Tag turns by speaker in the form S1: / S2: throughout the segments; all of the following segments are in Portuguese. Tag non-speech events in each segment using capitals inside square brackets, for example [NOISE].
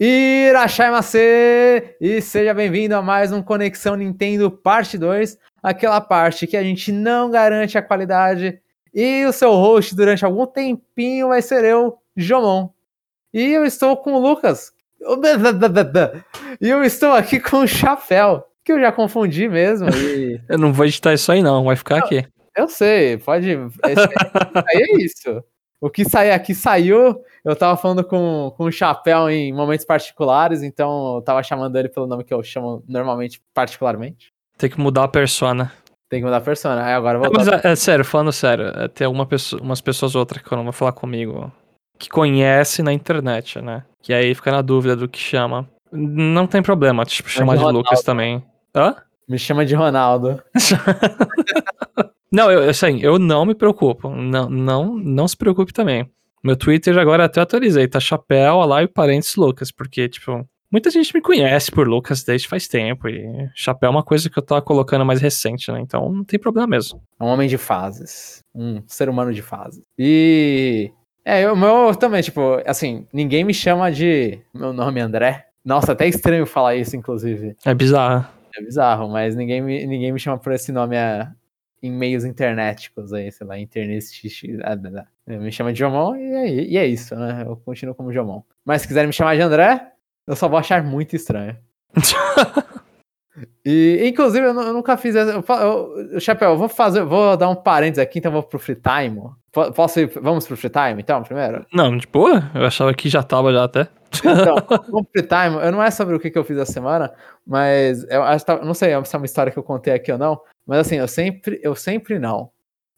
S1: Irachai Macê! E seja bem-vindo a mais um Conexão Nintendo Parte 2, aquela parte que a gente não garante a qualidade. E o seu host durante algum tempinho vai ser eu, Jomon. E eu estou com o Lucas. E eu estou aqui com o Chapéu, que eu já confundi mesmo. E...
S2: Eu não vou editar isso aí não, vai ficar não, aqui.
S1: Eu sei, pode. Aí é isso. [LAUGHS] O que sair aqui saiu. Eu tava falando com, com o Chapéu em momentos particulares, então eu tava chamando ele pelo nome que eu chamo normalmente, particularmente.
S2: Tem que mudar a persona.
S1: Tem que mudar a persona. Aí agora eu vou.
S2: É, mas é, é, sério, falando sério, é, tem alguma pessoa, umas pessoas outras que não vão falar comigo que conhece na internet, né? Que aí fica na dúvida do que chama. Não tem problema, tipo, chamar de, de Lucas também. Hã?
S1: Me chama de Ronaldo. [LAUGHS]
S2: Não, eu, assim, eu não me preocupo. Não, não, não se preocupe também. Meu Twitter agora até atualizei, tá chapéu, lá e parentes Lucas, porque, tipo, muita gente me conhece por Lucas desde faz tempo, e chapéu é uma coisa que eu tô colocando mais recente, né? Então não tem problema mesmo.
S1: É um homem de fases. Um ser humano de fases. E. É, o meu também, tipo, assim, ninguém me chama de. Meu nome é André. Nossa, até estranho falar isso, inclusive.
S2: É bizarro.
S1: É bizarro, mas ninguém me, ninguém me chama por esse nome há, em meios internéticos aí, sei lá, internet ah, me chama de Jomon e é, e é isso, né? Eu continuo como Jomon. Mas se quiserem me chamar de André, eu só vou achar muito estranho. [LAUGHS] e, inclusive, eu, eu nunca fiz essa. Eu, eu, Chapéu, vou fazer, vou dar um parênteses aqui, então vou pro free time. Posso ir, vamos pro free time, então, primeiro?
S2: Não, de boa. Eu achava que já tava já até.
S1: Então, [LAUGHS] vamos pro free time. Eu não é sobre o que, que eu fiz essa semana, mas eu acho que, não sei se é uma história que eu contei aqui ou não, mas assim, eu sempre, eu sempre não.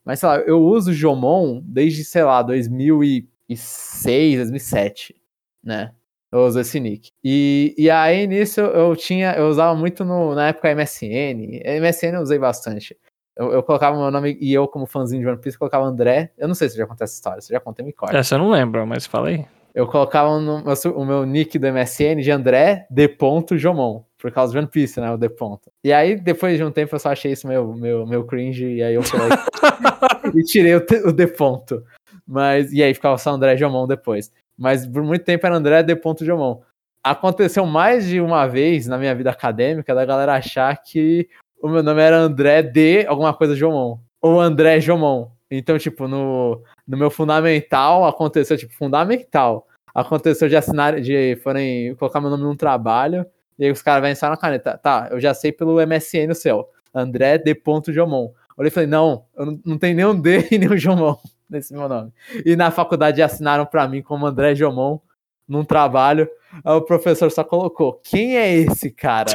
S1: Mas sei lá, eu uso Jomon desde, sei lá, 2006, 2007, né? Eu uso esse nick. E, e aí nisso eu tinha, eu usava muito no, na época MSN. MSN eu usei bastante. Eu, eu, colocava meu nome e eu, como fãzinho de One Piece, colocava André. Eu não sei se já contei essa história, se já contei, me corta.
S2: Essa eu não lembro, mas falei.
S1: Eu colocava no, o meu nick do MSN de André D. Jomon por causa de One Piece, né? O The Ponto. E aí, depois de um tempo, eu só achei isso meu, meu, meu cringe, e aí eu falei. [LAUGHS] e tirei o, o The Ponto. Mas, e aí ficava só André Jomon depois. Mas por muito tempo era André The Ponto Jomon. Aconteceu mais de uma vez na minha vida acadêmica da galera achar que o meu nome era André de alguma coisa Jomon. Ou André Jomon. Então, tipo, no, no meu fundamental aconteceu, tipo, fundamental. Aconteceu de assinar, de forem colocar meu nome num trabalho e aí os caras vão ensaiar na caneta. Tá, eu já sei pelo MSN no céu. André D. Jomon. Eu falei, não, eu não, não tem nenhum D [LAUGHS] e nenhum Jomon nesse meu nome. E na faculdade assinaram para mim como André Jomon num trabalho. Aí o professor só colocou: quem é esse cara?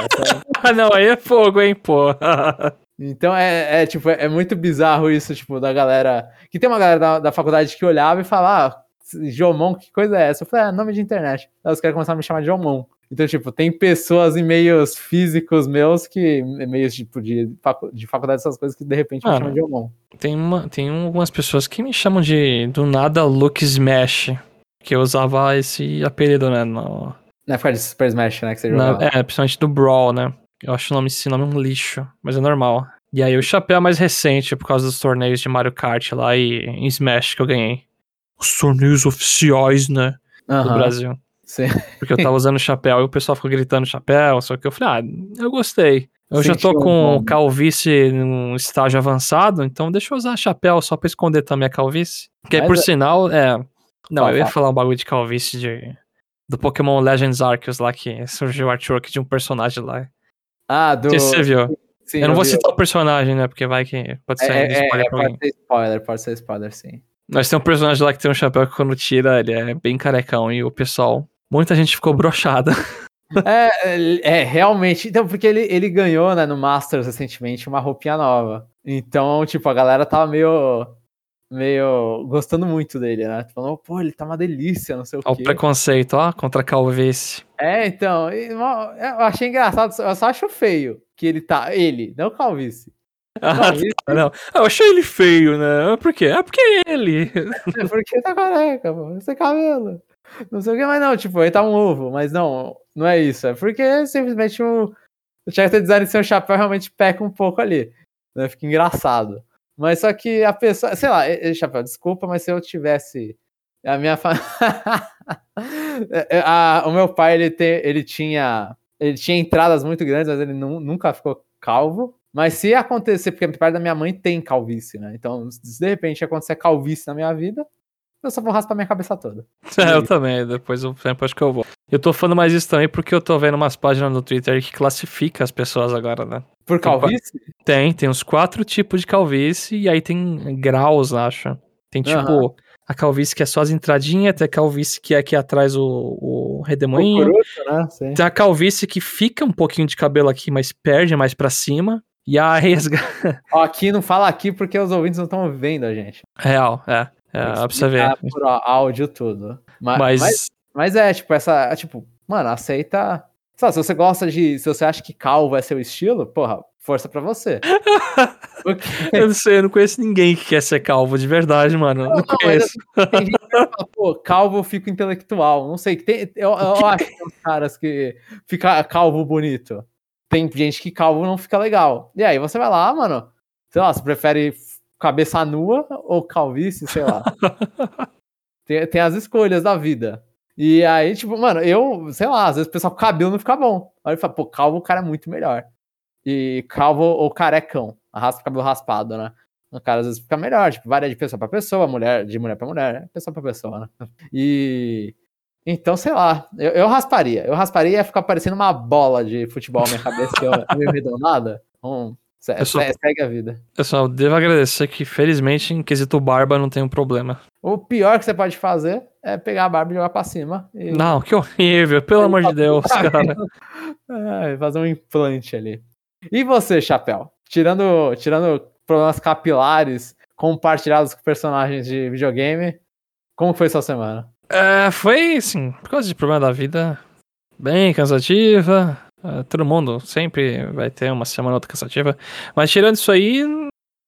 S2: Ah, [LAUGHS] não, aí é fogo, hein, pô.
S1: Então é, é, tipo, é muito bizarro isso, tipo, da galera. Que tem uma galera da, da faculdade que olhava e falava, ah, Jomon, que coisa é essa? Eu falei, é nome de internet. Aí os caras começaram a me chamar de Jomon. Então, tipo, tem pessoas em meios físicos meus que. meios tipo, de, de faculdade, essas coisas que de repente me chamam de Omon.
S2: Tem, uma, tem algumas pessoas que me chamam de do nada Luke Smash. Que eu usava esse apelido, né? No...
S1: Na época de Super Smash, né? Que você
S2: jogava. Na, é, principalmente do Brawl, né? Eu acho o nome, esse nome um lixo, mas é normal. E aí o chapéu é mais recente, por causa dos torneios de Mario Kart lá e em Smash que eu ganhei. Os torneios oficiais, né? Do Brasil.
S1: Sim.
S2: Porque eu tava usando chapéu e o pessoal ficou gritando chapéu, só que eu falei, ah, eu gostei. Eu já tô com calvície num estágio avançado, então deixa eu usar chapéu só pra esconder também a calvície. Que por é... sinal, é. Não, eu ia falar um bagulho de calvície de, do Pokémon Legends Arceus lá, que surgiu o artwork de um personagem lá.
S1: Ah, do.
S2: você viu? Sim, eu não vou vi. citar o personagem, né? Porque vai que pode ser
S1: é, spoiler é, pra pode ser spoiler, pode ser spoiler, sim.
S2: Nós tem um personagem lá que tem um chapéu que quando tira, ele é bem carecão e o pessoal Muita gente ficou brochada. [LAUGHS]
S1: É, é, realmente. Então, porque ele, ele ganhou, né, no Masters recentemente, uma roupinha nova. Então, tipo, a galera tava meio. meio. gostando muito dele, né? Falando, pô, ele tá uma delícia, não sei o quê.
S2: O preconceito, ó, contra a calvície.
S1: É, então. Eu achei engraçado, eu só acho feio que ele tá. Ele, não calvície.
S2: Ah, calvície. [LAUGHS] não. Eu achei ele feio, né? Por quê? É porque é ele.
S1: É porque tá careca, pô. Sem cabelo. Não sei o que, mas não, tipo, ele tá um ovo, mas não, não é isso. É porque simplesmente o, o character design sem o chapéu realmente peca um pouco ali. Né? Fica engraçado. Mas só que a pessoa, sei lá, chapéu, desculpa, mas se eu tivesse a minha fa... [LAUGHS] É, é, a, o meu pai, ele, te, ele tinha. Ele tinha entradas muito grandes, mas ele nu, nunca ficou calvo. Mas se acontecer, porque parte da minha mãe tem calvície, né? Então, se de repente acontecer calvície na minha vida, eu só vou raspar minha cabeça toda.
S2: É, [LAUGHS] eu também, depois do tempo acho que eu vou. Eu tô falando mais isso também porque eu tô vendo umas páginas no Twitter que classifica as pessoas agora, né?
S1: Por calvície?
S2: Tem, tem uns quatro tipos de calvície e aí tem graus, acho. Tem tipo uhum. a calvície que é só as entradinhas, tem a calvície que é aqui atrás o, o redemoinho. O né? Tem a calvície que fica um pouquinho de cabelo aqui, mas perde mais para cima. E a [LAUGHS] resga.
S1: Ó, aqui não fala aqui porque os ouvintes não estão vendo a gente.
S2: Real, é. É, pra você ver.
S1: Por áudio tudo. Mas, mas... mas, mas é, tipo, essa. Tipo, mano, aceita. Se você gosta de. Se você acha que calvo é seu estilo, porra, força pra você. [LAUGHS]
S2: eu não sei, eu não conheço ninguém que quer ser calvo de verdade, mano. Não, não, não conheço. Assim, tem gente que
S1: fala, pô, calvo eu fico intelectual. Não sei, tem, eu, eu [LAUGHS] acho que tem uns caras que fica calvo bonito. Tem gente que calvo não fica legal. E aí você vai lá, mano. Sei lá, você prefere cabeça nua ou calvície, sei lá. [LAUGHS] tem, tem as escolhas da vida. E aí, tipo, mano, eu, sei lá, às vezes o pessoal com cabelo não fica bom. Aí ele fala, pô, calvo o cara é muito melhor. E calvo ou carecão, raspa cabelo raspado, né? O cara às vezes fica melhor, tipo, varia de pessoa pra pessoa, mulher, de mulher pra mulher, né? pessoa pra pessoa, né? E. Então, sei lá, eu, eu rasparia. Eu rasparia e ia ficar parecendo uma bola de futebol na minha cabeça, que eu [LAUGHS] meio redondada. Um, eu só, segue a vida.
S2: Eu só devo agradecer que, felizmente, em quesito barba não tem um problema.
S1: O pior que você pode fazer é pegar a barba e jogar pra cima.
S2: E... Não, que horrível, pelo amor de Deus, [LAUGHS] cara.
S1: É, fazer um implante ali. E você, Chapéu? Tirando, tirando problemas capilares compartilhados com personagens de videogame, como foi sua semana?
S2: É, foi, assim, por causa de problema da vida, bem cansativa, Uh, todo mundo sempre vai ter uma semana outra cansativa. Mas tirando isso aí,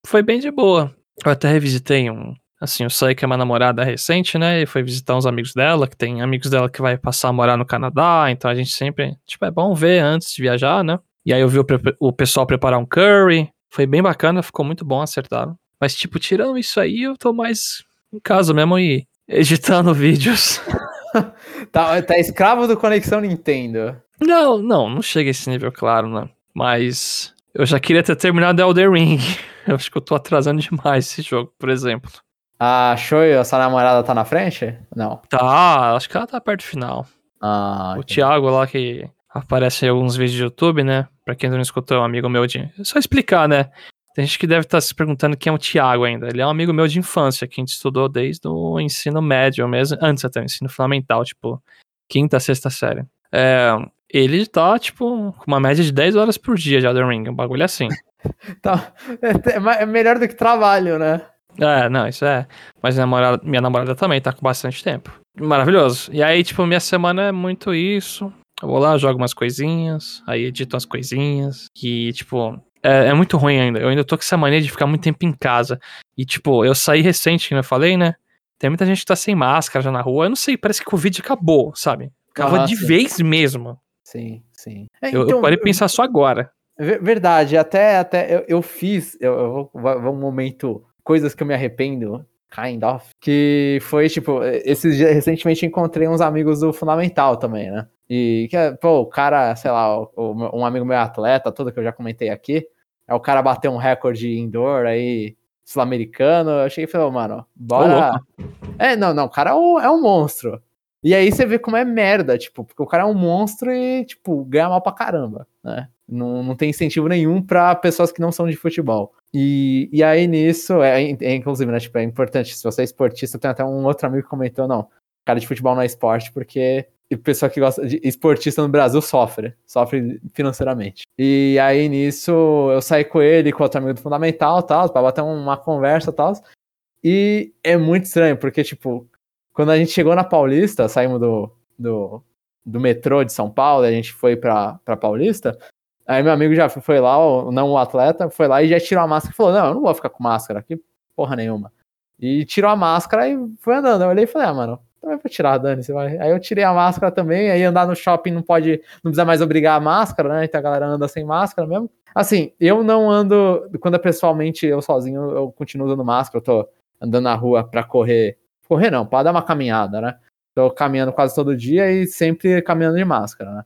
S2: foi bem de boa. Eu até revisitei um. Assim, eu sei que é uma namorada recente, né? E foi visitar uns amigos dela, que tem amigos dela que vai passar a morar no Canadá. Então a gente sempre. Tipo, é bom ver antes de viajar, né? E aí eu vi o, o pessoal preparar um curry. Foi bem bacana, ficou muito bom, acertaram. Mas, tipo, tirando isso aí, eu tô mais em casa mesmo e editando [LAUGHS] vídeos. [LAUGHS]
S1: tá, tá escravo do Conexão Nintendo.
S2: Não, não, não chega a esse nível, claro, né? Mas eu já queria ter terminado Elder Ring. [LAUGHS] Eu acho que eu tô atrasando demais esse jogo, por exemplo.
S1: A Shoyo, essa namorada, tá na frente? Não.
S2: Tá, acho que ela tá perto do final. Ah, o Thiago lá que aparece em alguns vídeos do YouTube, né? Pra quem não escutou, é um amigo meu de. É só explicar, né? Tem gente que deve estar tá se perguntando quem é o Thiago ainda. Ele é um amigo meu de infância, que a gente estudou desde o ensino médio mesmo, antes até o ensino fundamental, tipo, quinta, sexta série. É, ele tá, tipo, com uma média de 10 horas por dia de Elden Ring, um bagulho assim. [LAUGHS]
S1: tá, é, é, melhor do que trabalho, né?
S2: É, não, isso é. Mas minha namorada, minha namorada também tá com bastante tempo. Maravilhoso. E aí, tipo, minha semana é muito isso. Eu vou lá, jogo umas coisinhas, aí edito umas coisinhas. E, tipo, é, é, muito ruim ainda. Eu ainda tô com essa mania de ficar muito tempo em casa. E, tipo, eu saí recente, como eu falei, né? Tem muita gente que tá sem máscara já na rua. Eu não sei, parece que o Covid acabou, sabe? Acaba de vez mesmo.
S1: Sim, sim.
S2: É, eu, então, eu parei pensar só agora.
S1: Verdade, até, até eu, eu fiz, eu, eu vou um momento, coisas que eu me arrependo, kind of, que foi, tipo, esses dias, recentemente encontrei uns amigos do Fundamental também, né? E, que, é, pô, o cara, sei lá, um amigo meu atleta, todo que eu já comentei aqui, é o cara bateu um recorde indoor aí, sul-americano, eu cheguei e falei, mano, bora... é, não, não, o cara é um, é um monstro. E aí você vê como é merda, tipo, porque o cara é um monstro e, tipo, ganha mal pra caramba, né? Não, não tem incentivo nenhum para pessoas que não são de futebol. E, e aí nisso, é, é, inclusive, né, tipo, é importante, se você é esportista, tem até um outro amigo que comentou, não, cara de futebol não é esporte, porque o pessoa que gosta de esportista no Brasil sofre, sofre financeiramente. E aí nisso, eu saí com ele, com outro amigo do Fundamental, tal, pra bater uma conversa, tal, e é muito estranho, porque, tipo, quando a gente chegou na Paulista, saímos do, do, do metrô de São Paulo, a gente foi pra, pra Paulista, aí meu amigo já foi lá, não o atleta, foi lá e já tirou a máscara e falou, não, eu não vou ficar com máscara aqui, porra nenhuma. E tirou a máscara e foi andando. Eu olhei e falei, ah, mano, também vou tirar, Dani, você vai. Aí eu tirei a máscara também, aí andar no shopping não pode, não precisa mais obrigar a máscara, né? Então a galera anda sem máscara mesmo. Assim, eu não ando, quando é pessoalmente eu sozinho, eu continuo usando máscara, eu tô andando na rua pra correr Correr não, para dar uma caminhada, né? tô caminhando quase todo dia e sempre caminhando de máscara, né?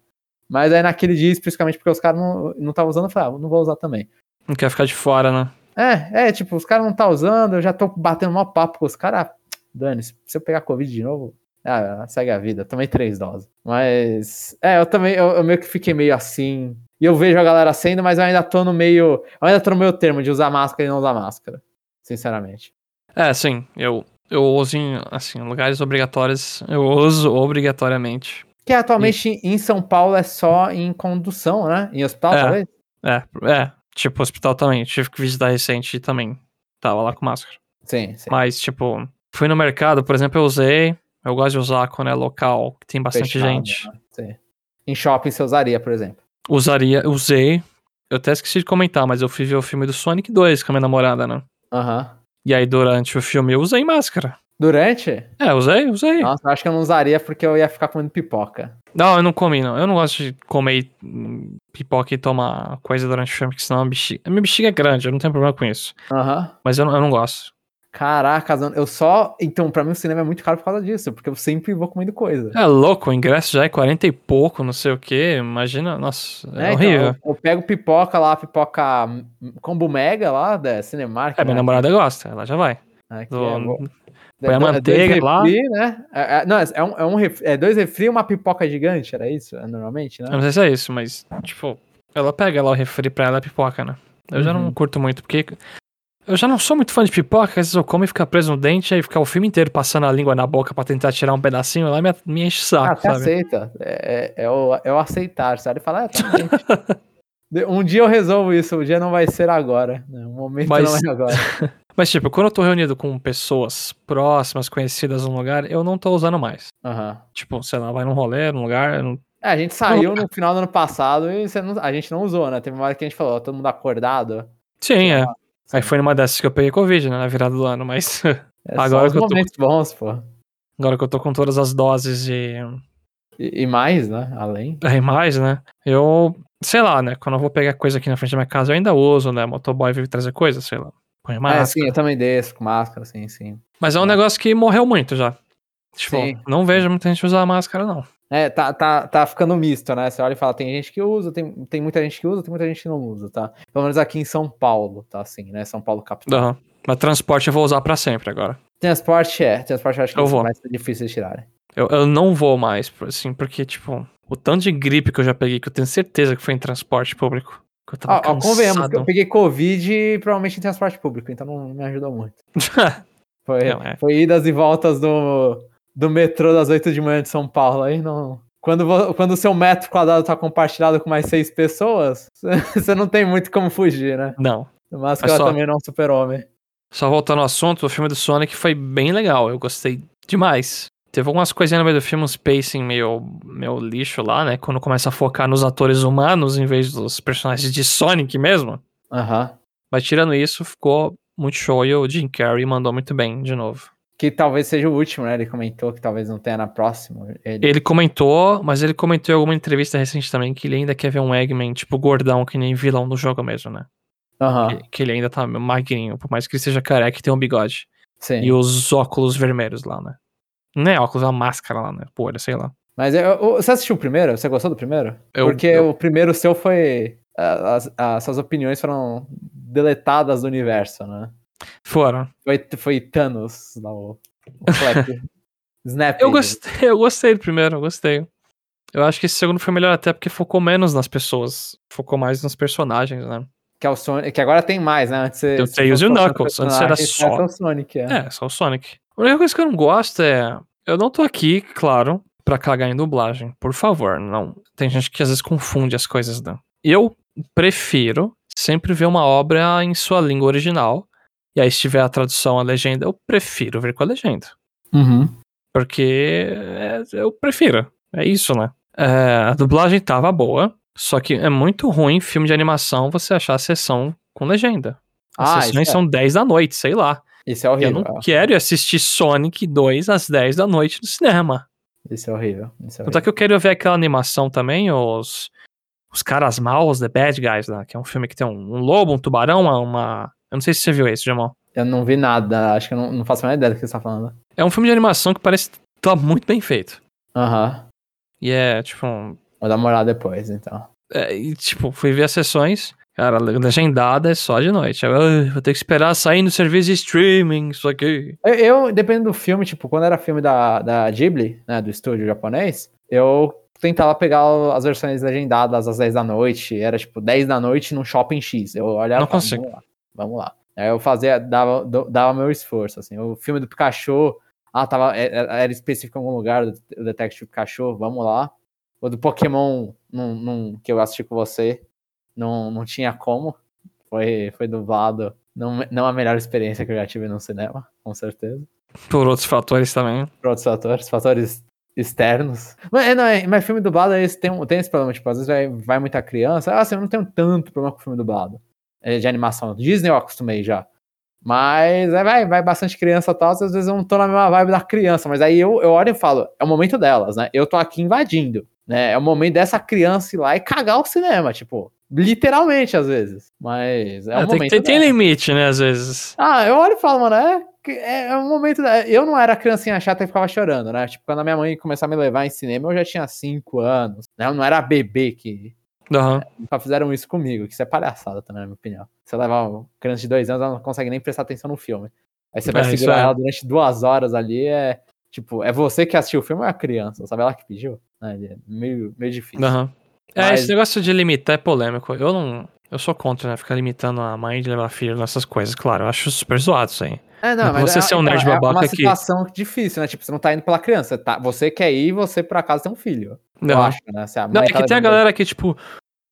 S1: Mas aí naquele dia, especificamente porque os caras não estavam usando, eu falei, ah, não vou usar também.
S2: Não quer ficar de fora, né?
S1: É, é, tipo, os caras não tá usando, eu já tô batendo maior papo com os caras. Dane, se eu pegar Covid de novo, ah, segue a vida. Tomei três doses. Mas, é, eu também, eu, eu, meio que fiquei meio assim. E eu vejo a galera sendo, mas eu ainda tô no meio. Eu ainda tô no meio termo de usar máscara e não usar máscara. Sinceramente.
S2: É, sim. Eu, eu uso em, assim, lugares obrigatórios. Eu uso obrigatoriamente.
S1: Que atualmente e... em São Paulo é só em condução, né? Em hospital,
S2: é,
S1: talvez?
S2: É, é. Tipo, hospital também. Tive que visitar recente também. Tava lá com máscara.
S1: Sim, sim.
S2: Mas, tipo, fui no mercado, por exemplo, eu usei. Eu gosto de usar quando é local, que tem bastante Fechado, gente. Né?
S1: Em shopping você usaria, por exemplo?
S2: Usaria, usei. Eu até esqueci de comentar, mas eu fui ver o filme do Sonic 2 com a minha namorada, né?
S1: Aham. Uhum.
S2: E aí, durante o filme, eu usei máscara.
S1: Durante?
S2: É, usei, usei.
S1: Nossa, eu acho que eu não usaria porque eu ia ficar comendo pipoca.
S2: Não, eu não comi, não. Eu não gosto de comer pipoca e tomar coisa durante o filme, porque senão a bexiga. A minha bexiga é grande, eu não tenho problema com isso.
S1: Aham. Uhum.
S2: Mas eu não, eu não gosto.
S1: Caraca, eu só. Então, pra mim o cinema é muito caro por causa disso, porque eu sempre vou comendo coisa.
S2: É louco, o ingresso já é 40 e pouco, não sei o que. Imagina, nossa, é, é horrível.
S1: Então, eu, eu, pego pipoca lá, pipoca combo mega lá da Cinemark.
S2: É, né? minha namorada gosta, ela já vai.
S1: Aqui, Do... é,
S2: Põe a manteiga refri, lá.
S1: Né? É, é, não, é, um, é, um refri, é dois refri e uma pipoca gigante, era isso? É, normalmente, né?
S2: Eu não sei se é isso, mas, tipo, ela pega lá o refri pra ela a pipoca, né? Eu uhum. já não uhum. curto muito, porque eu já não sou muito fã de pipoca, às vezes eu como e fica preso no dente, aí ficar o filme inteiro passando a língua na boca pra tentar tirar um pedacinho, lá me, me enche o saco, ah,
S1: sabe? aceita. É, é, é, o, é o aceitar, sabe? Falar, ah, tá, um dia eu resolvo isso, o dia não vai ser agora. Né? O momento Mas... não é agora. [LAUGHS]
S2: Mas, tipo, quando eu tô reunido com pessoas próximas, conhecidas num lugar, eu não tô usando mais.
S1: Uhum.
S2: Tipo, sei lá, vai num rolê, num lugar. Não...
S1: É, a gente saiu no final do ano passado e não, a gente não usou, né? Teve uma hora que a gente falou, todo mundo acordado.
S2: Sim, é. Aí foi numa dessas que eu peguei Covid, né? Na virada do ano, mas. [LAUGHS]
S1: É agora que eu tô. bons, pô.
S2: Agora que eu tô com todas as doses de.
S1: E, e mais, né? Além. [LAUGHS]
S2: É, e mais, né? Eu. Sei lá, né? Quando eu vou pegar coisa aqui na frente da minha casa, eu ainda uso, né? Motoboy vir trazer coisa, sei lá. Põe máscara.
S1: É, sim, eu também desço com máscara, sim, sim.
S2: Mas é um negócio que morreu muito já. Tipo, sim. não vejo muita gente usar máscara, não.
S1: É, tá, tá, tá ficando misto, né? Você olha e fala, tem gente que usa, tem, tem muita gente que usa, tem muita gente que não usa, tá? Pelo menos aqui em São Paulo, tá assim, né? São Paulo capital.
S2: Uhum. Mas transporte eu vou usar pra sempre agora.
S1: Transporte é, transporte eu acho que
S2: eu vou.
S1: mais difícil de tirar.
S2: Eu, eu não vou mais, assim, porque, tipo, o tanto de gripe que eu já peguei, que eu tenho certeza que foi em transporte público. Que eu tava ah, convenhamos
S1: que eu peguei Covid provavelmente em transporte público, então não me ajudou muito. [LAUGHS] foi, não, é. foi idas e voltas do, do metrô das 8 de manhã de São Paulo, aí não... Quando, quando o seu metro quadrado tá compartilhado com mais seis pessoas, [LAUGHS] você não tem muito como fugir, né?
S2: Não.
S1: Mas que ela só, também não é um super-homem.
S2: Só voltando ao assunto, o filme do Sonic foi bem legal. Eu gostei demais. Teve algumas coisinhas no meio do filme, uns pacing meio, meio lixo lá, né? Quando começa a focar nos atores humanos em vez dos personagens de Sonic mesmo.
S1: Aham. Uhum.
S2: Mas tirando isso, ficou muito show e o Jim Carrey mandou muito bem de novo.
S1: Que talvez seja o último, né? Ele comentou que talvez não tenha na próxima.
S2: Ele... ele comentou, mas ele comentou em alguma entrevista recente também que ele ainda quer ver um Eggman, tipo, gordão, que nem vilão do jogo mesmo, né?
S1: Uhum.
S2: Que, que, ele ainda tá magrinho, por mais que ele seja careca e tenha um bigode.
S1: Sim.
S2: E os óculos vermelhos lá, né? Não é óculos, é uma máscara lá, né? Pô, sei lá.
S1: Mas eu, você assistiu o primeiro? Você gostou do primeiro? Eu, Porque eu... o primeiro seu foi. As, as suas opiniões foram deletadas do universo, né?
S2: Foram.
S1: Foi, foi Thanos lá, o, o [LAUGHS]
S2: Snap. eu gostei, eu gostei do primeiro, eu gostei. Eu acho que esse segundo foi melhor até porque focou menos nas pessoas, focou mais nos personagens, né?
S1: Que, é o Sonic, que agora tem mais, né?
S2: Antes tem o Tails e o Knuckles, antes era só...
S1: É o Sonic, é.
S2: É, só o Sonic. A única coisa que eu não gosto é... Eu não tô aqui, claro, pra cagar em dublagem, por favor, não. Tem gente que às vezes confunde as coisas, né? Eu prefiro sempre ver uma obra em sua língua original, e aí, se tiver a tradução, a legenda, eu prefiro ver com a legenda.
S1: Uhum.
S2: Porque é, eu prefiro. É isso, né? É, a dublagem tava boa, só que é muito ruim filme de animação você achar a sessão com legenda. As ah, sessões é. são 10 da noite, sei lá.
S1: Isso é horrível.
S2: Eu não quero assistir Sonic 2 às 10 da noite no cinema.
S1: Isso é horrível. Isso é
S2: Tanto que eu quero ver aquela animação também, os, os caras maus, The Bad Guys, né? Que é um filme que tem um, um lobo, um tubarão, uma, eu não sei se você viu esse, Jamal.
S1: Eu não vi nada, acho que eu não, não faço a menor ideia do que você tá falando.
S2: É um filme de animação que parece tá muito bem feito.
S1: Aham.
S2: E é, tipo,
S1: Vou dar uma olhada depois, então.
S2: é, e, tipo, fui ver as sessões. Cara, legendada é só de noite. Eu, "Ai, vou ter que esperar sair no serviço de streaming, isso aqui.
S1: Eu, eu, dependendo do filme, tipo, quando era filme da, da Ghibli, né, do estúdio japonês, eu tentava pegar as versões legendadas às 10 da noite, era tipo 10 da noite num shopping X. Eu olhava
S2: Não consigo.
S1: lá, vamos lá. Aí eu fazia, dava, dava meu esforço, assim. O filme do Pikachu, ah, tava, é- é- era específico em algum lugar, o Detective Pikachu, vamos lá. O do Pokémon, num, num- que eu assisti com você, não, não tinha como. Foi, foi dublado. Não, não a melhor experiência que eu já tive no cinema, com certeza
S2: Por outros fatores também.
S1: por outros fatores, fatores externos. Mas, é, não, é, mas filme dublado esse, tem, tem esse problema, tipo, às vezes vai, vai muita criança. Ah, assim, eu não tenho tanto problema com filme dublado. É, de animação. Disney eu acostumei já. Mas é, vai, vai bastante criança e tal, às vezes eu não tô na mesma vibe da criança, mas aí eu, eu olho e falo, é o momento delas, né? Eu tô aqui invadindo, né? É o momento dessa criança ir lá e cagar o cinema, tipo, literalmente às vezes. Mas é,
S2: É,
S1: o
S2: tem,
S1: momento
S2: tem, tem limite, né, às vezes.
S1: Ah, eu olho e falo, mano, é, é, é um momento. da- Eu não era criancinha chata e ficava chorando, né? Tipo, quando a minha mãe começou a me levar em cinema, eu já tinha 5 anos, né? Eu não era bebê que.
S2: Aham.
S1: Nunca fizeram isso comigo, que isso é palhaçada também, na minha opinião. Você levar uma criança de 2 anos, ela não consegue nem prestar atenção no filme. Aí você vai
S2: É,
S1: segurar
S2: é.
S1: ela durante duas horas ali, é. Tipo, é você que assistiu o filme ou é a criança? Sabe ela que pediu? Né? É meio, meio difícil.
S2: É,
S1: Mas-
S2: esse negócio de limitar é polêmico. Eu não. Eu sou contra, né? Ficar limitando a mãe de levar filho nessas coisas. Claro, eu acho super zoado isso aí.
S1: É,
S2: Não é pra você ser um nerd
S1: é
S2: babaca
S1: uma
S2: que-
S1: situação difícil, né? Tipo, você não tá indo pela criança, tá? Você quer ir e você, por acaso, tem um filho. Eu
S2: Não.
S1: acho, né?
S2: Não, é
S1: tá
S2: que tem a galera que, tipo.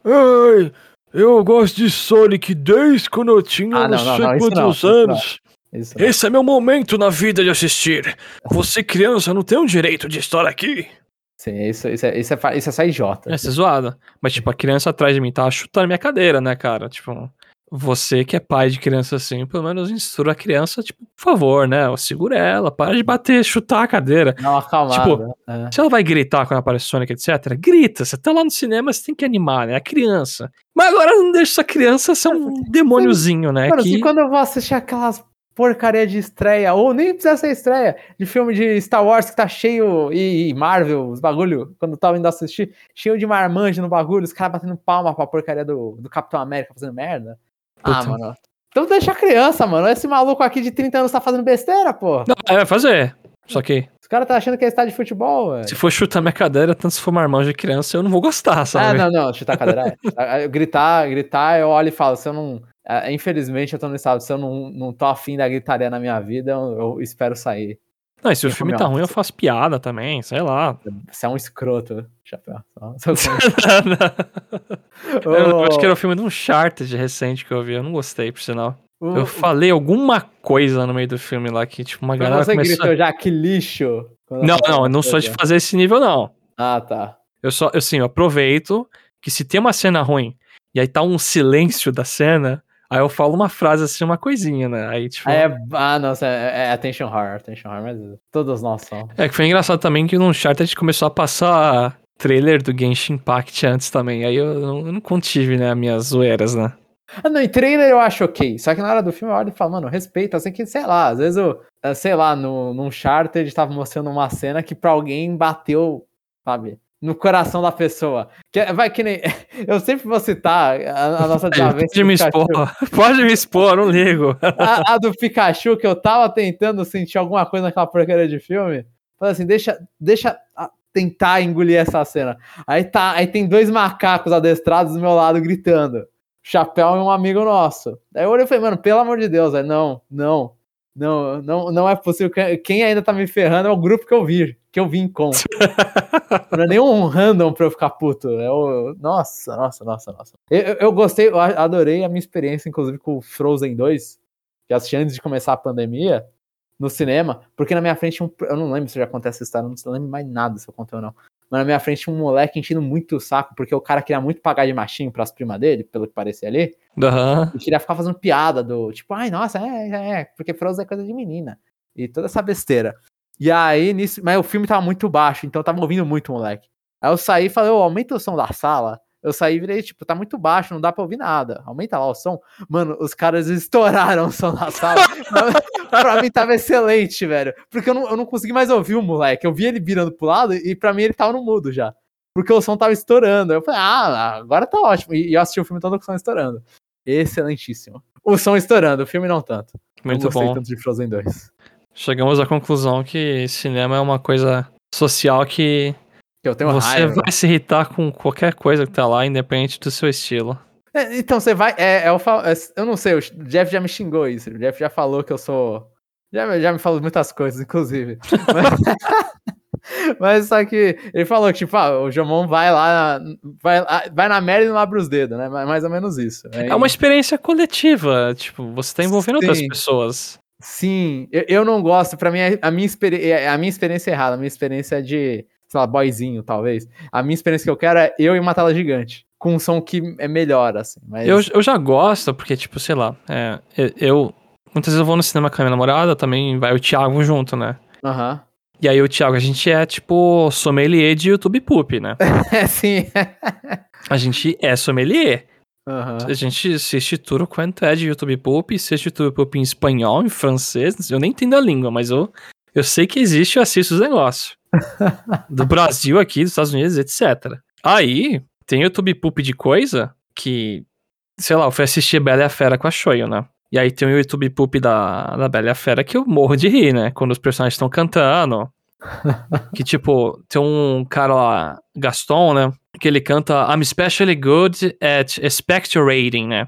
S2: Ai, eu gosto de Sonic desde quando eu tinha
S1: Ah,
S2: não,
S1: não, não,
S2: sei
S1: não,
S2: quantos anos. Esse é meu momento na vida de assistir. Você, criança, não tem o direito de estar aqui.
S1: Sim, isso, isso, é, isso, é, isso é só idiota.
S2: Essa é zoada. Mas, tipo, a criança atrás de mim tava chutando minha cadeira, né, cara? Tipo, você que é pai de criança assim, pelo menos instrua a criança, tipo, por favor, né? Segura ela, para de bater, chutar a cadeira.
S1: Dá uma.
S2: Tipo,
S1: é.
S2: Se ela vai gritar quando aparece Sonic, etc., grita. Você tá lá no cinema, você tem que animar, né? A criança. Mas agora não deixa essa criança ser um [LAUGHS] demôniozinho, né?
S1: Mano,
S2: que...
S1: se quando eu vou assistir aquelas porcaria de estreia, ou nem precisa ser estreia, de filme de Star Wars que tá cheio, e, e Marvel, os bagulho, quando eu tava indo assistir, cheio de marmanjo no bagulho, os caras batendo palma pra porcaria do, do Capitão América fazendo merda. Ah,
S2: Puta.
S1: mano. Então deixa a criança, mano. Esse maluco aqui de 30 anos tá fazendo besteira, pô.
S2: Não, é, vai fazer. Só que,
S1: Os caras tá achando que é estádio de futebol, velho.
S2: se for chutar minha cadeira, tanto se for marmanjo de criança, eu não vou gostar,
S1: Ah,
S2: sabe?
S1: não, não, chutar a cadeira. é. Ah, gritar, gritar, eu olho e falo, se eu não. ah, Infelizmente, eu tô no estado, se eu não, não tô afim da gritaria na minha vida, eu, eu espero sair.
S2: Não, e se o filme tá ruim, eu faço piada também, sei lá.
S1: Você é um escroto, chapéu. Só- [LAUGHS]
S2: eu acho que era o filme de Uncharted recente que eu vi, eu não gostei, por sinal.
S1: O-
S2: Eu falei alguma coisa no meio do filme lá que, tipo, uma galera
S1: você
S2: começou...
S1: gritou já, que lixo.
S2: Não, não, eu não sou de fazer esse nível, não.
S1: Ah, tá.
S2: Eu só, assim, eu aproveito que se tem uma cena ruim e aí tá um silêncio da cena, aí eu falo uma frase assim, uma coisinha, né? Aí, tipo.
S1: Ah,
S2: É,
S1: é, ah nossa, é, é attention horror, attention horror, mas todos nós somos.
S2: que foi engraçado também que no Uncharted começou a passar trailer do Genshin Impact antes também. Aí eu não, eu não contive, né, as minhas zoeiras, né?
S1: Ah, não, em trailer eu acho ok. Só que na hora do filme eu olho e falo, mano, respeita. Assim que, sei lá, às vezes eu, eh, sei lá, no, num charter eles tava mostrando uma cena que pra alguém bateu, sabe? No coração da pessoa. Que, é- vai que nem. [LAUGHS] Eu sempre vou citar a, a nossa desavença.
S2: Pode me
S1: Pikachu.
S2: expor, [LAUGHS] pode me expor, não ligo.
S1: A, a do Pikachu, que eu tava tentando sentir alguma coisa naquela porcaria de filme. Falei assim, deixa, deixa tentar engolir essa cena. Aí tá, aí tem dois macacos adestrados do meu lado gritando. Chapéu e um amigo nosso. Aí eu olhei e falei, mano, pelo amor de Deus, aí, não, não, não, não, não é possível. Quem ainda tá me ferrando é o grupo que eu vi, que eu vim com. [LAUGHS] Não é nenhum random pra eu ficar puto. É o... Nossa, nossa, nossa, nossa. Eu, eu- eu gostei, eu adorei a minha experiência, inclusive, com o Frozen 2, que assisti antes de começar a pandemia, no cinema, porque na minha frente um. Eu não lembro se já acontece essa história, não lembro mais nada se eu contei ou não. Mas na minha frente um moleque enchendo muito o saco, porque o cara queria muito pagar de machinho pras primas dele, pelo que parecia ali.
S2: Aham.
S1: E queria ficar fazendo piada do tipo, ai, nossa, é, é, é, porque Frozen é coisa de menina. E toda essa besteira. E aí, nisso, mas o filme tava muito baixo, então eu tava ouvindo muito, moleque. Aí eu saí e falei, ô, aumenta o som da sala. Eu saí e virei, tipo, tá muito baixo, não dá pra ouvir nada. Aumenta lá o som. Mano, os caras estouraram o som da sala. [LAUGHS] pra mim tava excelente, velho. Porque eu não, eu não consegui mais ouvir o moleque. Eu vi ele virando pro lado e pra mim ele tava no mudo já. Porque o som tava estourando. Eu falei, ah, agora tá ótimo. E, eu assisti o filme todo com o som estourando. Excelentíssimo. O som estourando, o filme não tanto.
S2: Muito não bom.
S1: tanto de Frozen 2.
S2: Chegamos à conclusão que cinema é uma coisa social que,
S1: que você
S2: raiva. vai se irritar com qualquer coisa que tá lá, independente do seu estilo.
S1: É, então você vai. É, é, eu, é, eu não sei, o Jeff já me xingou isso. O Jeff já falou que eu sou. Já, já me falou muitas coisas, inclusive. Mas, [LAUGHS] mas só que ele falou que, tipo, ah, o Jomon vai lá, vai, vai na merda e não abre os dedos, né? Mais ou menos isso.
S2: Aí... É uma experiência coletiva, tipo, você tá envolvendo Sim. outras pessoas.
S1: Sim, eu, eu não gosto, pra mim, a minha, a minha experiência é errada, a minha experiência é de, sei lá, boyzinho, talvez. A minha experiência que eu quero é eu e uma tela gigante com um som que é melhor, assim. Mas...
S2: Eu, eu já gosto, porque, tipo, sei lá, é, eu. Muitas vezes eu vou no cinema com a minha namorada, também vai o Thiago junto, né?
S1: Aham. Uhum.
S2: E aí o Thiago, a gente é, tipo, sommelier de YouTube Poop, né? [LAUGHS]
S1: É, sim.
S2: a gente é sommelier.
S1: Uhum.
S2: A gente assiste tudo quanto é de YouTube Poop, assiste YouTube Poop em espanhol, em francês, eu nem entendo a língua, mas eu, eu sei que existe e assisto os negócios. [LAUGHS] do Brasil aqui, dos Estados Unidos, etc. Aí, tem YouTube Poop de coisa que, sei lá, eu fui assistir Bela e a Fera com a Shoyo, né? E aí tem o YouTube Poop da, da Bela e a Fera que eu morro de rir, né? Quando os personagens estão cantando. [LAUGHS] que tipo, tem um cara lá, Gaston, né? Que ele canta I'm especially good at expectorating, né?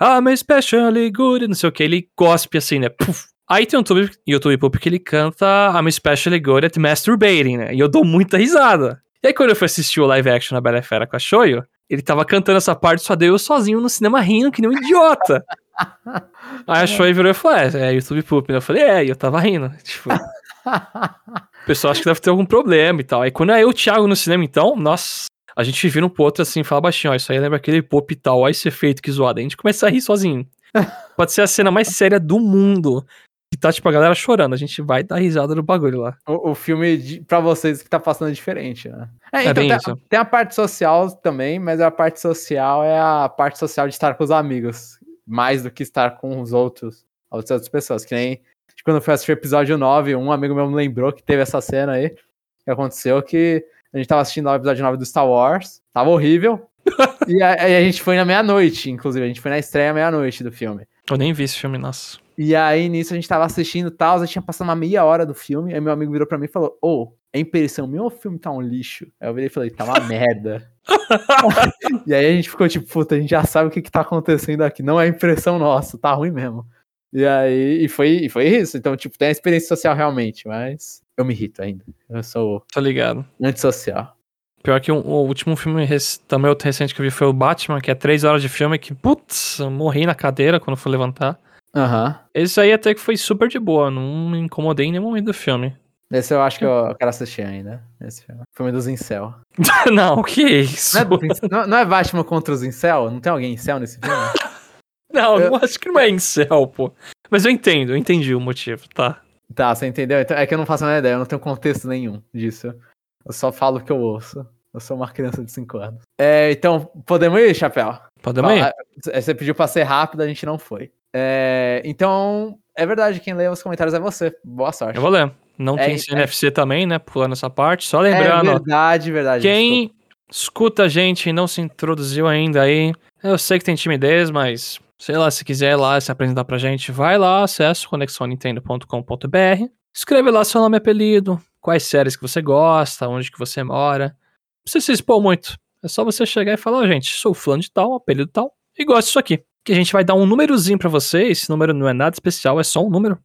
S2: I'm especially good, não sei o que. Ele cospe assim, né? Puf. Aí tem um YouTube, YouTube Poop que ele canta I'm especially good at masturbating, né? E eu dou muita risada. E aí, quando eu fui assistir o live action na Bela Fera com a Shoyo, ele tava cantando essa parte, só deu eu sozinho no cinema rindo, que nem um idiota. [LAUGHS] aí a Shoyo virou e falou: É, é YouTube Poop. Eu falei: É, e eu tava rindo. Tipo. [LAUGHS] o pessoal acha que deve ter algum problema e tal. Aí quando é eu e o Thiago no cinema, então, nossa, a gente vira um pro outro assim, fala baixinho, ó, isso aí lembra aquele pop e tal, olha esse efeito que zoado. A gente começa a rir sozinho. [LAUGHS] Pode ser a cena mais séria do mundo que tá, tipo, a galera chorando. A gente vai dar risada no bagulho lá.
S1: O, o filme, de, pra vocês, que tá passando é diferente, né?
S2: É, é então,
S1: tem, tem, a parte social também, mas a parte social é a parte social de estar com os amigos. Mais do que estar com os outros, as outras pessoas. Que nem tipo, quando eu fui assistir o episódio 9, um amigo meu me lembrou que teve essa cena aí. Que aconteceu que a gente tava assistindo o episódio 9 do Star Wars. Tava horrível. [LAUGHS] e aí a gente foi na meia-noite, inclusive. A gente foi na estreia meia-noite do filme.
S2: Eu nem vi esse filme, nossa.
S1: E aí, nisso, a gente tava assistindo e tal, já tinha passado uma meia hora do filme, aí meu amigo virou pra mim e falou, ô, oh, é impressão minha ou o filme tá um lixo? Aí eu virei e falei, tá uma [LAUGHS] merda. e aí a gente ficou tipo, puta, a gente já sabe o que que tá acontecendo aqui, não é impressão nossa, tá ruim mesmo. E aí, e foi, e foi isso, então, tipo, tem a experiência social realmente, mas eu me irrito ainda. Eu sou...
S2: Tô ligado.
S1: Antissocial.
S2: Pior que o, o último filme também outro recente que eu vi foi o Batman, que é três horas de filme, que, putz, morri na cadeira quando fui levantar.
S1: Aham. Uhum.
S2: Esse aí até que foi super de boa, não me incomodei em nenhum momento do filme.
S1: Esse eu acho que eu quero assistir ainda. Esse filme. Filme dos Incel. [LAUGHS]
S2: não, o que é isso?
S1: Não é, não é Batman contra os Incel? Não tem alguém Incel nesse filme? [LAUGHS]
S2: não, eu... acho que não é Incel, pô. Mas eu entendo, eu entendi o motivo, tá?
S1: Tá, você entendeu? Então, é que eu não faço a ideia, eu não tenho contexto nenhum disso. Eu só falo o que eu ouço. Eu sou uma criança de 5 anos. É, então, podemos ir, Chapéu?
S2: Podemos ir.
S1: Você pediu pra ser rápido, a gente não foi. É, então, é verdade, quem lê os comentários é você. Boa sorte.
S2: Eu vou ler. Não é, tem CNFC é... também, né? Pulando essa parte. Só lembrando.
S1: É verdade, verdade.
S2: Quem desculpa. escuta a gente e não se introduziu ainda aí, eu sei que tem timidez, mas sei lá, se quiser lá se apresentar pra gente, vai lá, acessa conexonintendo.com.br, escreve lá seu nome e apelido, quais séries que você gosta, onde que você mora. Não precisa se expor muito. É só você chegar e falar, oh, gente, sou fulano de tal, apelido tal, e gosto disso aqui que a gente vai dar um númerozinho para você. Esse número não é nada especial, é só um número.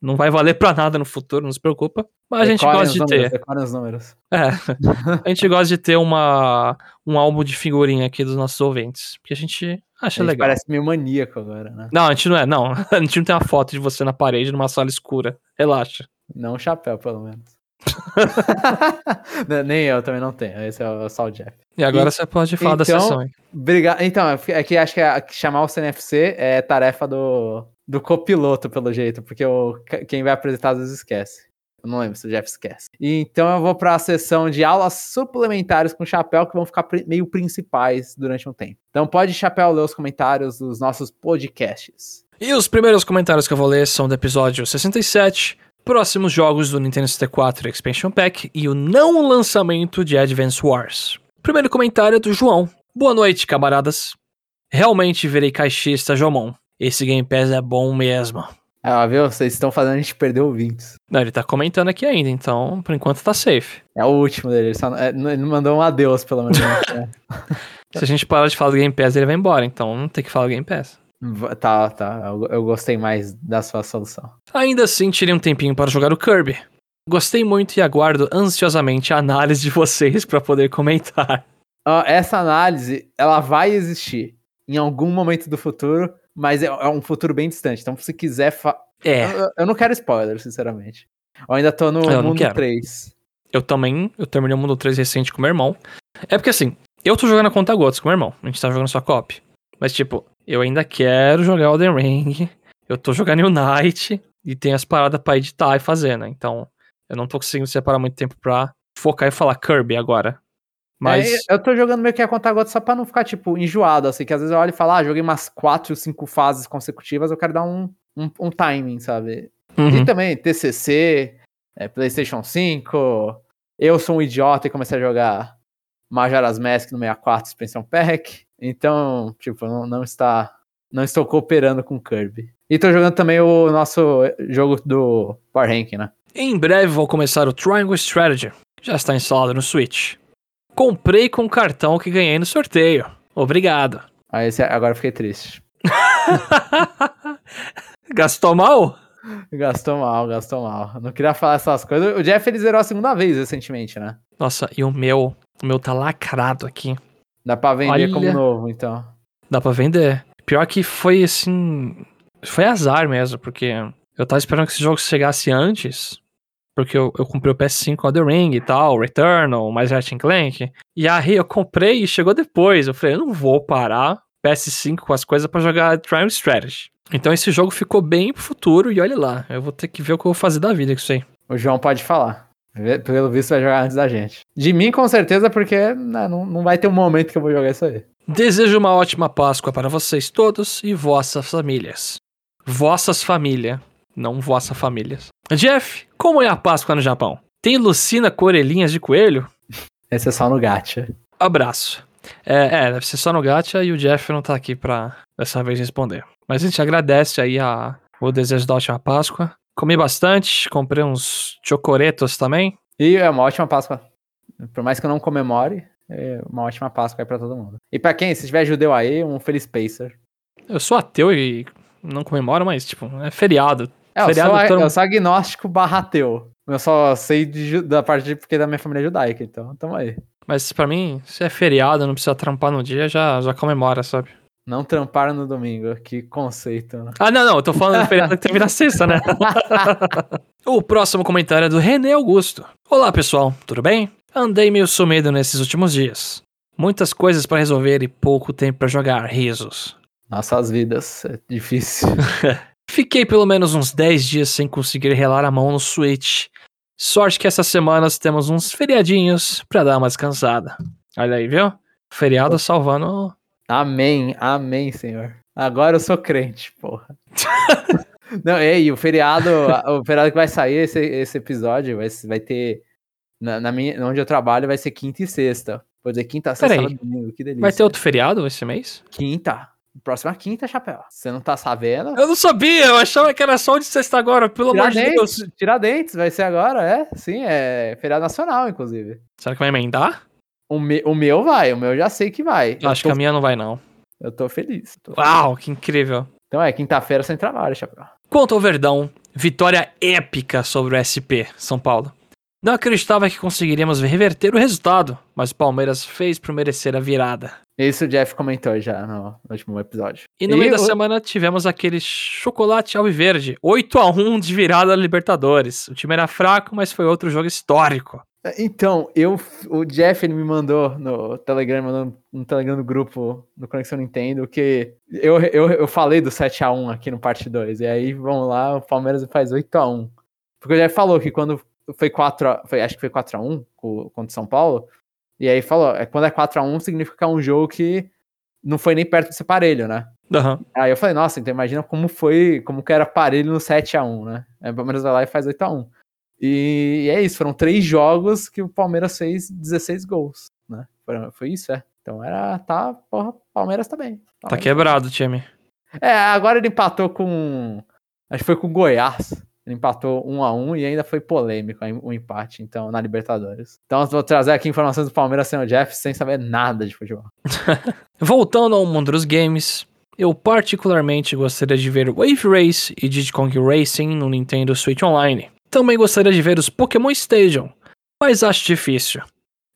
S2: Não vai valer para nada no futuro, não se preocupa. Mas a gente gosta de
S1: números,
S2: ter.
S1: Os números.
S2: É. [LAUGHS] a gente gosta de ter uma, um álbum de figurinha aqui dos nossos ouvintes. Porque a gente acha a gente legal.
S1: Parece meio maníaco agora, né?
S2: Não, a gente não é, não. [LAUGHS] A gente não tem uma foto de você na parede numa sala escura. Relaxa.
S1: Não um chapéu, pelo menos. [LAUGHS] Nem eu também não tenho. Esse é só o Jeff.
S2: E agora e, você pode falar então, da sessão.
S1: Obrigado. Então, é que acho que, é, chamar o CNFC é tarefa do, do copiloto, pelo jeito, porque o, quem vai apresentar às vezes esquece. Eu não lembro se o Jeff esquece. E, então eu vou para a sessão de aulas suplementares com chapéu que vão ficar meio principais durante um tempo. Então pode chapéu ler os comentários dos nossos podcasts.
S2: E os primeiros comentários que eu vou ler são do episódio 67, próximos jogos do Nintendo 64 Expansion Pack e o não lançamento de Advance Wars. Primeiro comentário é do João. Boa noite, camaradas. Realmente virei caixista, Jomon. Esse Game Pass é bom mesmo.
S1: Ah, viu? Vocês estão fazendo a gente perder ouvintes.
S2: Não, ele tá comentando aqui ainda, então por enquanto tá safe.
S1: É o último dele. Ele, só, é, ele mandou um adeus, pelo menos. né? [LAUGHS]
S2: Se a gente parar de falar do Game Pass, ele vai embora, então não tem que falar do Game Pass.
S1: Tá, tá. Eu, eu gostei mais da sua solução.
S2: Ainda assim, tirei um tempinho para jogar o Kirby. Gostei muito e aguardo ansiosamente a análise de vocês para poder comentar.
S1: Uh, essa análise, ela vai existir em algum momento do futuro, mas é, é um futuro bem distante. Então, se quiser. Fa...
S2: É.
S1: Eu, eu, não quero spoiler, sinceramente. Eu ainda tô no
S2: Eu
S1: mundo
S2: quero.
S1: 3.
S2: Eu também, eu terminei o Mundo 3 recente com meu irmão. É porque assim, eu tô jogando a conta gotas com meu irmão. A gente tá jogando só copy. Mas tipo, eu ainda quero jogar Elden Ring. Eu tô jogando Night. E tem as paradas pra editar e fazer, né? Então, eu não tô conseguindo separar muito tempo pra focar e falar Kirby agora. Mas.
S1: É, eu tô jogando meio que a conta gota só pra não ficar, tipo, enjoado, assim, que às vezes eu olho e falo, ah, joguei umas 4, 5 fases consecutivas, eu quero dar um, um, um timing, sabe?
S2: Uhum.
S1: E também TCC, é, PlayStation 5. Eu sou um idiota e comecei a jogar Majora's Mask no 64 Expansion Pack. Então, tipo, não, não está. Não estou cooperando com Kirby. E tô jogando também o nosso jogo do Power Ranking, né?
S2: Em breve vou começar o Triangle Strategy. Já está instalado no Switch. Comprei com o cartão que ganhei no sorteio. Obrigado.
S1: Aí agora fiquei triste. [LAUGHS]
S2: Gastou mal?
S1: Gastou mal, gastou mal. Não queria falar essas coisas. O Jeff ele zerou a segunda vez recentemente, né?
S2: Nossa, e o meu? O meu tá lacrado aqui.
S1: Dá pra vender
S2: Olha.
S1: como novo, então.
S2: Dá pra vender. Pior que foi assim. Foi azar mesmo, porque eu tava esperando que esse jogo chegasse antes. Porque eu, eu comprei o PS5 Elden Ring e tal, Returnal, mais Ratchet Clank. E aí eu comprei e chegou depois. Eu falei, eu não vou parar PS5 com as coisas pra jogar Triangle Strategy. Então esse jogo ficou bem pro futuro e olha lá, eu vou ter que ver o que eu vou fazer da vida com isso aí.
S1: O João pode falar. Pelo visto vai jogar antes da gente. De mim, com certeza, porque né, não, não vai ter um momento que eu vou jogar isso aí.
S2: Desejo uma ótima Páscoa para vocês todos e vossas famílias. Vossas famílias, não vossas famílias. Jeff, como é a Páscoa no Japão? Tem Lucina com orelhinhas de coelho?
S1: Esse é só no gacha.
S2: Abraço. É, é, deve ser só no Gacha e o Jeff não tá aqui pra dessa vez responder. Mas a gente agradece aí a, o desejo da ótima Páscoa. Comi bastante, comprei uns chocoretos também.
S1: E é uma ótima Páscoa. Por mais que eu não comemore, é uma ótima Páscoa aí pra todo mundo. E pra quem, se tiver judeu aí, um feliz Pacer.
S2: Eu sou ateu e não comemoro, mas, tipo, é feriado.
S1: É, eu sou, eu sou agnóstico barra ateu. Eu só sei de da parte de porque da minha família é judaica, então tamo aí.
S2: Mas pra mim, se é feriado, não precisa trampar no dia, já, já comemora, sabe?
S1: Não trampar no domingo, que conceito, né?
S2: Ah, não, não, eu tô falando do feriado que termina sexta, né? [LAUGHS] o próximo comentário é do René Augusto. Olá, pessoal, tudo bem? Andei meio sumido nesses últimos dias. Muitas coisas pra resolver e pouco tempo pra jogar, risos.
S1: Nossas vidas, é difícil. [LAUGHS]
S2: Fiquei pelo menos uns 10 dias sem conseguir relar a mão no Switch. Sorte que essas semanas temos uns feriadinhos pra dar uma descansada. Olha aí, viu? Feriado salvando.
S1: Amém, amém, Senhor. Agora eu sou crente, porra. [LAUGHS] Não, ei, o feriado, o feriado que vai sair esse, esse episódio vai, vai ter. Na, na minha, onde eu trabalho vai ser quinta e sexta. Vou dizer quinta, sexta,
S2: Peraí.
S1: sábado, domingo. Que delícia.
S2: Vai ter outro feriado esse mês?
S1: Quinta. Próxima quinta, chapéu. Você não tá sabendo?
S2: Eu não sabia, eu achava que era só de sexta agora, pelo amor de Deus.
S1: Tiradentes, vai ser agora, é? Sim, é feriado nacional, inclusive.
S2: Será que vai emendar?
S1: O, me, o meu vai, o meu eu já sei que vai.
S2: Eu acho
S1: tô,
S2: que a minha não vai, não.
S1: Eu tô feliz. tô
S2: Uau, que incrível.
S1: Então é, quinta-feira sem trabalho, chapéu.
S2: Quanto ao Verdão, vitória épica sobre o SP, São Paulo. Não acreditava que conseguiríamos reverter o resultado, mas o Palmeiras fez por merecer a virada.
S1: Isso o Jeff comentou já no, último episódio.
S2: E no
S1: E
S2: meio da semana tivemos aquele chocolate alviverde, 8 a 1 de virada da Libertadores. O time era fraco, mas foi outro jogo histórico.
S1: Então, eu, o Jeff ele me mandou no Telegram, mandou no Telegram do grupo do Conexão Nintendo, que eu, eu, eu falei do 7x1 aqui no parte 2. E aí, vamos lá, o Palmeiras faz 8x1. Porque o Jeff falou que quando foi 4 a, foi, acho que foi 4x1 co- contra o São Paulo. E aí falou, é, quando é 4x1 significa que é um jogo que não foi nem perto de ser parelho, né?
S2: Uhum.
S1: Aí eu falei, nossa, então imagina como foi, como que era parelho no 7x1, né? Aí o Palmeiras vai lá e faz 8x1. E, e é isso, foram três jogos que o Palmeiras fez 16 gols, né? Foi, foi isso, é. Então era, tá, porra, Palmeiras tá bem.
S2: Tá quebrado o time.
S1: É, agora ele empatou com. Acho que foi com o Goiás. Ele empatou 1 a 1 e ainda foi polêmico o empate, então, na Libertadores. Então, vou trazer aqui informações do Palmeiras sem o Jeff, sem saber nada de futebol. [LAUGHS]
S2: Voltando ao mundo dos games, eu particularmente gostaria de ver Wave Race e Diddy Kong Racing no Nintendo Switch Online. Também gostaria de ver os Pokémon Stadium, mas acho difícil.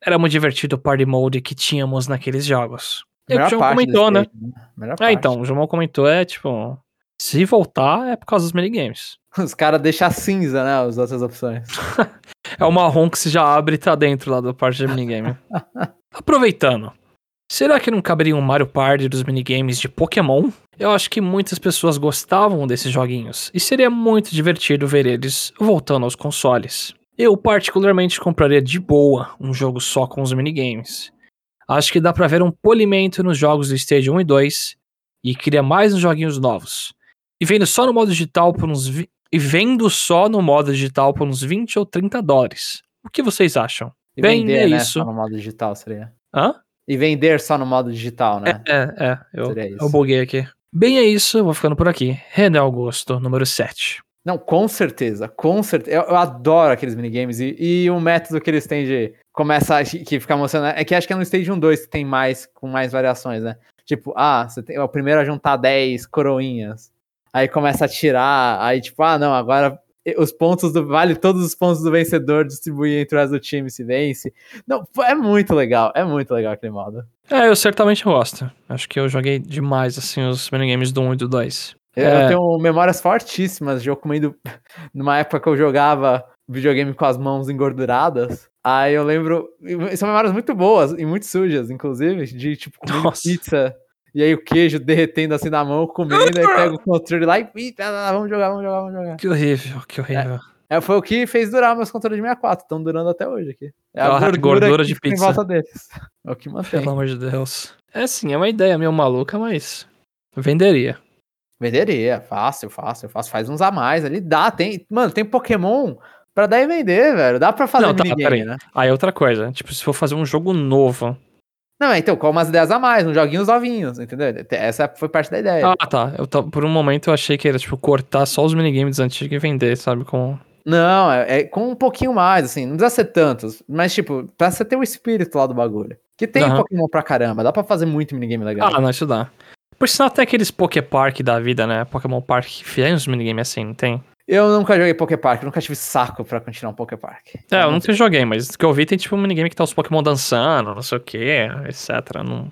S2: Era muito divertido o Party Mode que tínhamos naqueles jogos. E o João comentou, né?
S1: stage, Melhor
S2: Ah, então, o João comentou, é tipo, se voltar é por causa dos minigames. [LAUGHS]
S1: Os caras deixam cinza, né? As outras opções. [LAUGHS]
S2: É o marrom que se já abre e tá dentro lá da parte de minigame. [LAUGHS] Aproveitando, será que não caberia um Mario Party dos minigames de Pokémon? Eu acho que muitas pessoas gostavam desses joguinhos e seria muito divertido ver eles voltando aos consoles. Eu particularmente compraria de boa um jogo só com os minigames. Acho que dá pra ver um polimento nos jogos do Stage 1 e 2 e queria mais nos joguinhos novos. E vendo só no modo digital por uns vi- e vendo só no modo digital por uns 20 ou 30 dólares. O que vocês acham?
S1: E
S2: Bem,
S1: vender,
S2: é
S1: né?
S2: isso.
S1: Só no modo digital seria.
S2: Hã?
S1: E vender só no modo digital, né?
S2: É, é, eu,
S1: Seria isso.
S2: eu buguei aqui. Bem, é isso, eu vou ficando por aqui. René Augusto, número 7.
S1: Não, com certeza, com certeza. Eu, eu adoro aqueles minigames e, e o método que eles têm de começar, que fica emocionante, é que acho que é no Stage 1 2 que tem mais, com mais variações, né? Tipo, ah, você tem, é o primeiro a juntar 10 coroinhas, aí começa a tirar, aí tipo, ah, não, agora os pontos do, vale todos os pontos do vencedor distribuir entre resto do time se vence. Não, é muito legal, é muito legal aquele modo.
S2: É, eu certamente gosto. Acho que eu joguei demais, assim, os minigames do 1 e do 2.
S1: Eu,
S2: É.
S1: eu tenho memórias fortíssimas de eu comendo. [LAUGHS] Numa época que eu jogava videogame com as mãos engorduradas. Aí eu lembro. São memórias muito boas e muito sujas, inclusive, de tipo
S2: Nossa.
S1: pizza. E aí o queijo derretendo assim na mão, comendo, aí pega o [LAUGHS] controle lá e. Ih, tá, tá, vamos jogar, vamos jogar, vamos jogar.
S2: Que horrível, que horrível.
S1: É, foi o que fez durar meus controles de 64. Estão durando até hoje aqui. É a
S2: Ah,
S1: gordura,
S2: gordura de
S1: fica em
S2: pizza.
S1: volta deles. É o que mantém.
S2: Pelo amor de Deus. É sim, é uma ideia meio maluca, mas venderia.
S1: Venderia, fácil, fácil, fácil. Faz uns a mais ali. Dá, tem. Mano, tem Pokémon pra dar e vender, velho. Dá pra fazer
S2: Não, tá,
S1: minigame, né?
S2: Aí outra coisa, tipo, se for fazer um jogo novo.
S1: Não, então, com umas ideias a mais, uns joguinhos novinhos, entendeu? Essa foi parte da ideia.
S2: Ah, tá. Eu, por um momento eu achei que era, tipo, cortar só os minigames antigos e vender, sabe? Com...
S1: Não, é, é com um pouquinho mais, assim, não precisa ser tantos, mas, tipo, pra você ter o espírito lá do bagulho. Que tem
S2: Aham.
S1: Pokémon pra caramba, dá pra fazer muito minigame legal.
S2: Ah, não, isso dá. Por sinal, até aqueles Poképark da vida, né? Pokémon Park que fez uns minigames assim, não tem?
S1: Eu nunca joguei Poképark, nunca tive saco pra continuar um Poképark.
S2: É, eu nunca joguei, mas o que eu vi tem tipo um minigame que tá os Pokémon dançando, não sei o que, etc. Não...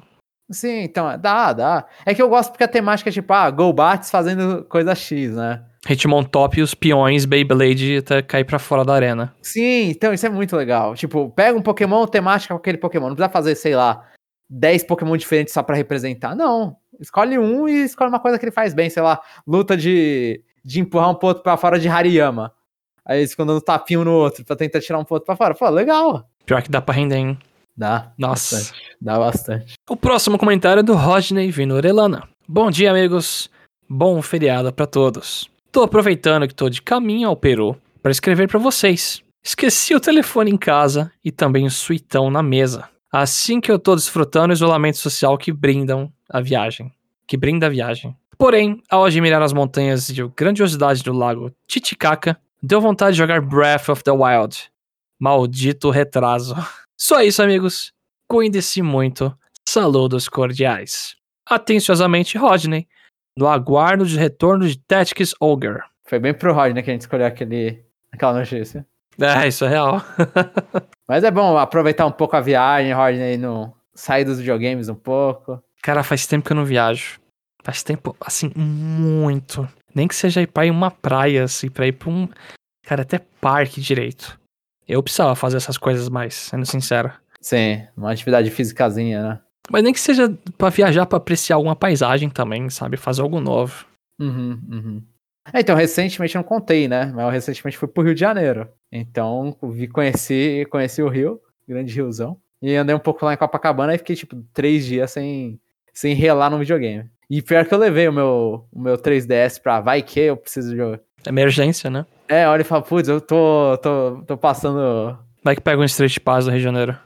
S1: Sim, então, dá, dá. É que eu gosto porque a temática é tipo, ah, Golbats fazendo coisa X, né?
S2: Hitmontop e os peões Beyblade até cair pra fora da arena.
S1: Sim, então isso é muito legal. Tipo, pega um Pokémon temática com aquele Pokémon. Não precisa fazer, sei lá, 10 Pokémon diferentes só pra representar. Não. Escolhe um e escolhe uma coisa que ele faz bem. Sei lá, luta de, de empurrar um ponto pra fora de Hariyama. Aí eles ficam dando tapinho no outro pra tentar tirar um ponto pra fora. Pô, legal.
S2: Pior que dá pra render, hein?
S1: Dá.
S2: Nossa.
S1: Bastante. Dá bastante.
S2: O próximo comentário é do Rodney Vinorelana. Bom dia, amigos. Bom feriado pra todos. Tô aproveitando que tô de caminho ao Peru para escrever pra vocês. Esqueci o telefone em casa e também o suitão na mesa. Assim que eu tô desfrutando o isolamento social que brindam a viagem. Que brinda a viagem. Porém, ao admirar as montanhas e a grandiosidade do lago Titicaca, deu vontade de jogar Breath of the Wild. Maldito retraso. [LAUGHS] Só isso, amigos. Cuide-se muito. Saludos cordiais. Atenciosamente, Rodney. No aguardo de retorno de Tactics Ogre.
S1: Foi bem pro Rodney que a gente escolheu aquele, aquela notícia.
S2: É, isso é real. [LAUGHS]
S1: Mas é bom aproveitar um pouco a viagem, Rodney, no... sair dos videogames um pouco.
S2: Cara, faz tempo que eu não viajo. Faz tempo, assim, muito. Nem que seja ir pra ir uma praia, assim, pra ir pra um. Cara, até parque direito. Eu precisava fazer essas coisas mais, sendo sincero.
S1: Sim, uma atividade físicazinha, né?
S2: Mas nem que seja pra viajar pra apreciar alguma paisagem também, sabe? Fazer algo novo.
S1: Uhum, uhum. É, então, recentemente eu não contei, né? Mas eu recentemente fui pro Rio de Janeiro. Então, vi, conheci, conheci o Rio, grande riozão. E andei um pouco lá em Copacabana e fiquei, tipo, três dias sem, sem relar no videogame. E pior que eu levei o meu, o meu 3DS pra vai que eu preciso de.
S2: Emergência, né?
S1: É, olha e fala, putz, eu tô, tô, tô passando.
S2: Vai que pega um Street Pass do Rio de Janeiro.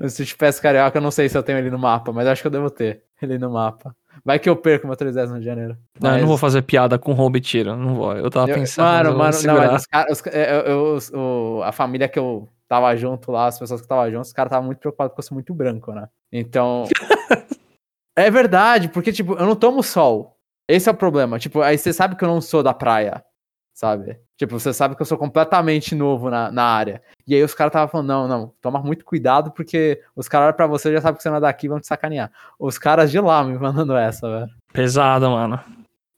S1: o [LAUGHS] Street Pass Carioca, eu não sei se eu tenho ele no mapa, mas acho que eu devo ter ele no mapa. Vai que eu perco meu 3DS no Rio de Janeiro.
S2: Não,
S1: Mas-
S2: eu não vou fazer piada com roubo e tiro. Não vou. Eu tava
S1: Eu-
S2: pensando.
S1: Mano, mano, não, mas os caras, é, eu- eu- a família que eu tava junto lá, as pessoas que tava junto, os caras estavam muito preocupados porque eu sou muito branco, né? Então. [LAUGHS] é verdade, porque, tipo, eu não tomo sol. Esse é o problema. Tipo, aí você sabe que eu não sou da praia, sabe? Tipo, você sabe que eu sou completamente novo na, na área. E aí os caras estavam falando, não, não, toma muito cuidado, porque os caras olham pra você e já sabem que você não é daqui e vão te sacanear. Os caras de lá me mandando essa, velho.
S2: Pesado, mano.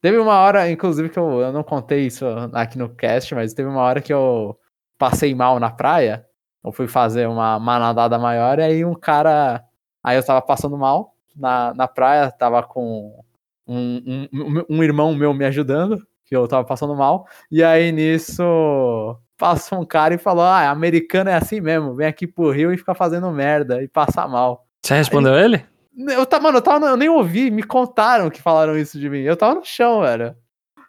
S1: Teve uma hora, inclusive, que eu, eu não contei isso aqui no cast, mas teve uma hora que eu passei mal na praia. Eu fui fazer uma, uma nadada maior e aí um cara. Aí eu tava passando mal na, na praia, tava com um, um, um- irmão meu me ajudando, que eu tava passando mal. E aí nisso passou um cara e falou: Ah, americano é assim mesmo, vem aqui pro Rio e fica fazendo merda e passa mal.
S2: Você respondeu ele?
S1: Eu, tá, mano, eu, tava, eu nem ouvi, me contaram que falaram isso de mim. Eu tava no chão, velho.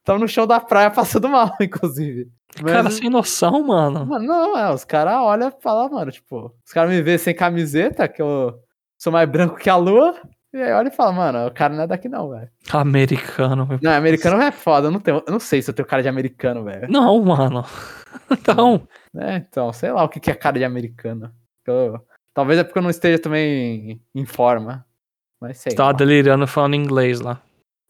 S1: Tava no chão da praia [LAUGHS] passando mal, inclusive. Mas-
S2: Cara, sem noção, mano.
S1: Mano, não, é, os caras olham e falam, mano, tipo, os caras me vêem sem camiseta, que eu sou mais branco que a lua, e aí olha e fala, mano, o cara não é daqui não, velho.
S2: Americano.
S1: Não, americano é foda, eu não, tenho, eu não sei se eu tenho cara de americano, velho.
S2: Não, mano. [LAUGHS] Então,
S1: É, então, sei lá o que que é cara de americano. Eu- talvez é porque eu não esteja também em forma, mas sei
S2: você tava delirando falando inglês lá.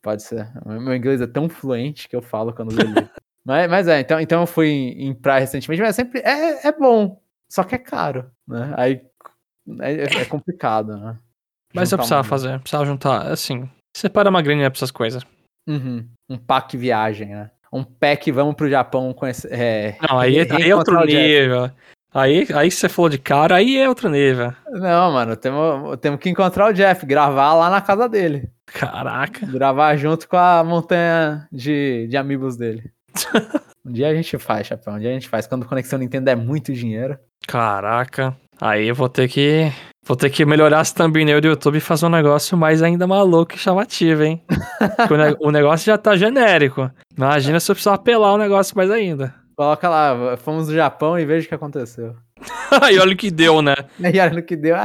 S1: Pode ser. Meu inglês é tão fluente que eu falo quando deliro. [LAUGHS] mas, mas é, então, então eu fui em, em praia recentemente, mas sempre é, é bom, só que é caro, né? Aí é, é complicado, né?
S2: Mas eu precisava fazer, precisava juntar, assim, separa uma graninha pra essas coisas.
S1: Uhum, um pack viagem, né? Um pack, vamos pro Japão conhecer. É,
S2: Não, aí,
S1: re-
S2: aí é outro nível. Aí, aí você falou de cara, aí é outro nível.
S1: Não, mano, temos, temos que encontrar o Jeff, gravar lá na casa dele.
S2: Caraca.
S1: Gravar junto com a montanha de, de amigos dele. [LAUGHS] um dia a gente faz, Chapéu. Um dia a gente faz. Quando Conexão Nintendo é muito dinheiro.
S2: Caraca. Aí eu vou ter que. Vou ter que melhorar as thumbnail do YouTube e fazer um negócio mais ainda maluco e chamativo, hein? [LAUGHS] O, ne- o negócio já tá genérico. Imagina se eu precisar apelar o negócio mais ainda.
S1: Coloca lá, fomos no Japão e veja o que aconteceu.
S2: Aí [LAUGHS] olha o que deu, né? [LAUGHS]
S1: E olha no que deu.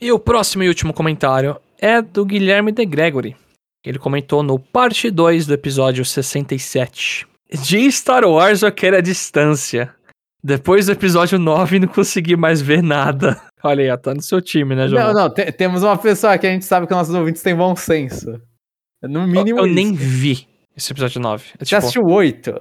S2: E o próximo e último comentário é do Guilherme de Gregory. Ele comentou no parte 2 do episódio 67. De Star Wars eu quero a distância. Depois do episódio 9 não consegui mais ver nada. [LAUGHS] Olha aí, ó, tá no seu time, né, João?
S1: Não, não, te- temos uma pessoa que a gente sabe que nossos ouvintes têm bom senso. No mínimo.
S2: eu
S1: isso.
S2: nem vi esse episódio 9. É,
S1: Você
S2: tipo,
S1: assistiu oito?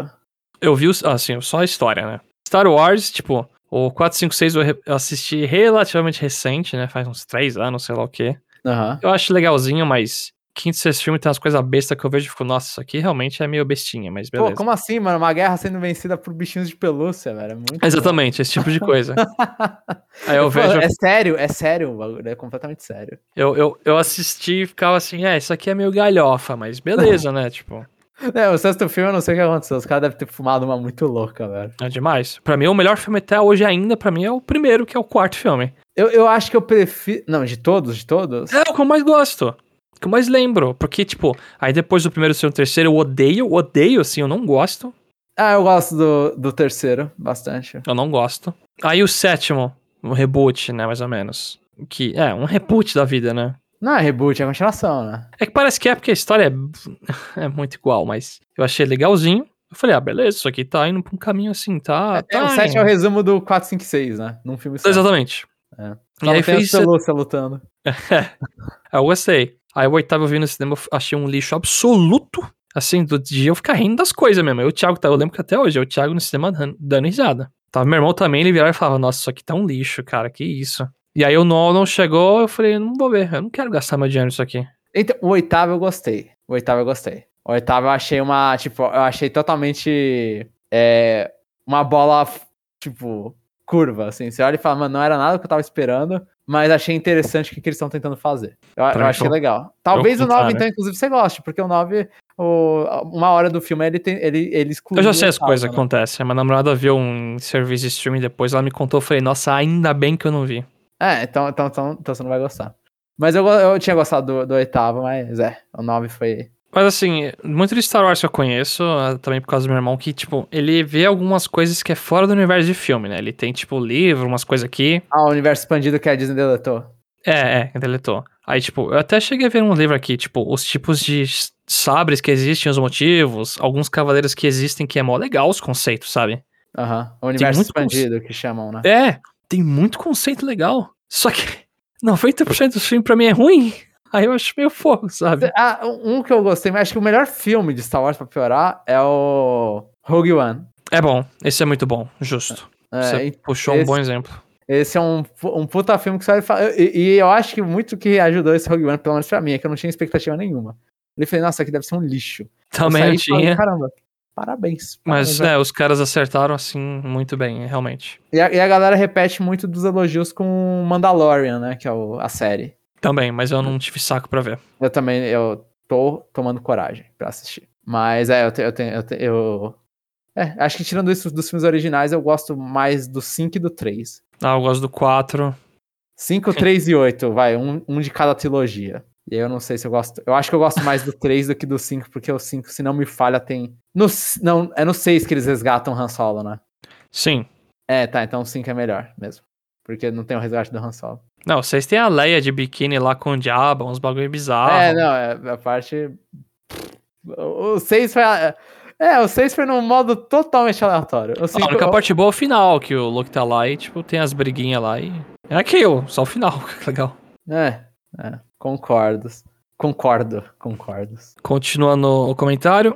S2: eu vi, assim, só a história, né? Star Wars, tipo, o 456 eu re- eu assisti relativamente recente, né? Faz uns 3 anos, sei lá o quê.
S1: Aham.
S2: Eu acho legalzinho, mas quinto e sexto filme tem umas coisas bestas que eu vejo e fico, nossa, isso aqui realmente é meio bestinha, mas beleza.
S1: Pô, como assim, mano? Uma guerra sendo vencida por bichinhos de pelúcia, velho. É muito bom.
S2: Exatamente, esse tipo de coisa. [LAUGHS] Aí eu
S1: Pô,
S2: vejo,
S1: É sério, é sério o bagulho, é completamente sério.
S2: eu, eu, eu assisti e ficava assim, é, isso aqui é meio galhofa, mas beleza, né? [LAUGHS] Tipo,
S1: É, o sexto filme eu não sei o que aconteceu. Os caras devem ter fumado uma muito louca, velho.
S2: é demais. Pra mim, o melhor filme até hoje ainda, pra mim, é o primeiro, que é o quarto filme.
S1: Eu, eu acho que eu prefiro. Não, de todos, de todos?
S2: É o que eu mais gosto. Que eu mais lembro. Porque, tipo, aí depois do primeiro, segundo, terceiro, eu odeio, odeio, assim, eu não gosto.
S1: Ah, eu gosto do, do terceiro, bastante.
S2: Eu não gosto. Aí o sétimo, um reboot, né, mais ou menos. Que é um reboot da vida, né?
S1: Não é reboot, é continuação, né?
S2: É que parece que é porque a história é, [LAUGHS] é muito igual, mas eu achei legalzinho. Eu falei, ah, beleza, isso aqui tá indo pra um caminho assim, tá.
S1: É,
S2: tá
S1: o 7
S2: indo.
S1: é o resumo do 4, 5 e 6, né? Num filme só.
S2: Exatamente.
S1: É.
S2: E
S1: Só
S2: aí
S1: não tem
S2: fez.
S1: as pelúcia lutando.
S2: Aí [LAUGHS] eu gostei. Aí o oitavo eu vi no cinema, achei um lixo absoluto. Assim, do dia eu ficar rindo das coisas mesmo. Eu, o Thiago, tá, eu lembro que até hoje, eu, o Thiago no cinema dando, risada. Tava meu irmão também, ele virava e falava, nossa, isso aqui tá um lixo, cara, que isso. E aí o Nolan chegou, eu falei, não vou ver, eu não quero gastar meu dinheiro nisso aqui.
S1: Então, o oitavo eu gostei. O oitavo eu gostei. O oitavo eu achei uma, tipo, eu achei totalmente é, uma bola, tipo, curva, assim. Você olha e fala, mano, não era nada que eu tava esperando, mas achei interessante o que, que eles estão tentando fazer. Eu, eu
S2: mim
S1: achei
S2: foi-
S1: legal. Talvez o 9,
S2: contrário.
S1: então, inclusive, você goste, porque o 9, o, uma hora do filme, ele, tem, ele, ele exclui.
S2: Eu já sei as coisas
S1: né?
S2: que acontecem. Minha namorada viu um serviço de streaming depois, ela me contou, eu falei, nossa, ainda bem que eu não vi.
S1: É, então, então, então, então você não vai gostar. Mas eu, eu tinha gostado do, do oitavo, mas é, o nove foi.
S2: Mas assim, muito de Star Wars que eu conheço, ah, também por causa do meu irmão, que, tipo, ele vê algumas coisas que é fora do universo de filme, né? Ele tem, tipo, livro, umas coisas aqui.
S1: Ah, o universo expandido que a Disney deletou.
S2: É, é, deletou. Aí, tipo, eu até cheguei a ver um livro aqui, tipo, os tipos de sabres que existem, os motivos, alguns cavaleiros que existem, que é mó legal os conceitos, sabe?
S1: Aham, uhum. o universo expandido conce... que chamam, né?
S2: É, tem muito conceito legal. Só que 90% dos filmes pra mim é ruim. Aí eu acho meio fogo, sabe?
S1: Ah, um que eu gostei, mas acho que o melhor filme de Star Wars pra piorar é o Rogue One.
S2: É bom, esse é muito bom, justo. É, você puxou esse, um bom exemplo.
S1: Esse é um, um puta filme que você vai e, e, eu acho que muito que ajudou esse Rogue One, pelo menos pra mim, é que eu não tinha expectativa nenhuma. Ele falei, nossa, aqui deve ser um lixo.
S2: Também eu, tinha.
S1: Caramba, parabéns.
S2: Mas, é, os caras acertaram, assim, muito bem, realmente.
S1: E a, e a galera repete muito dos elogios com Mandalorian, né, que é o, a série.
S2: Também, mas eu não tive saco pra ver.
S1: Eu também, eu tô tomando coragem pra assistir. Mas é, eu tenho. Eu, tenho, eu, tenho, eu é, acho que tirando isso dos filmes originais, eu gosto mais do 5 e do 3.
S2: Ah, eu gosto do 4.
S1: 5, 3 e 8, vai, um, um de cada trilogia. E eu não sei se eu gosto. Eu acho que eu gosto mais do 3 do que do 5, porque o 5, se não me falha, tem. No, não, é no 6 que eles resgatam o Han Solo, né?
S2: Sim.
S1: É, tá, então o 5 é melhor mesmo. Porque não tem o resgate do Han Solo.
S2: Não, vocês têm a Leia de biquíni lá com o diabo, uns bagulho bizarros.
S1: É, não, é, a parte. O 6 foi. A... É, o 6 foi num modo totalmente aleatório. O
S2: cinco... A parte boa é o final, que o Luke tá lá e, tipo, tem as briguinhas lá e. É aquilo, só o final, [LAUGHS] que legal.
S1: É, é, concordo. Concordo, concordo.
S2: Continuando o comentário.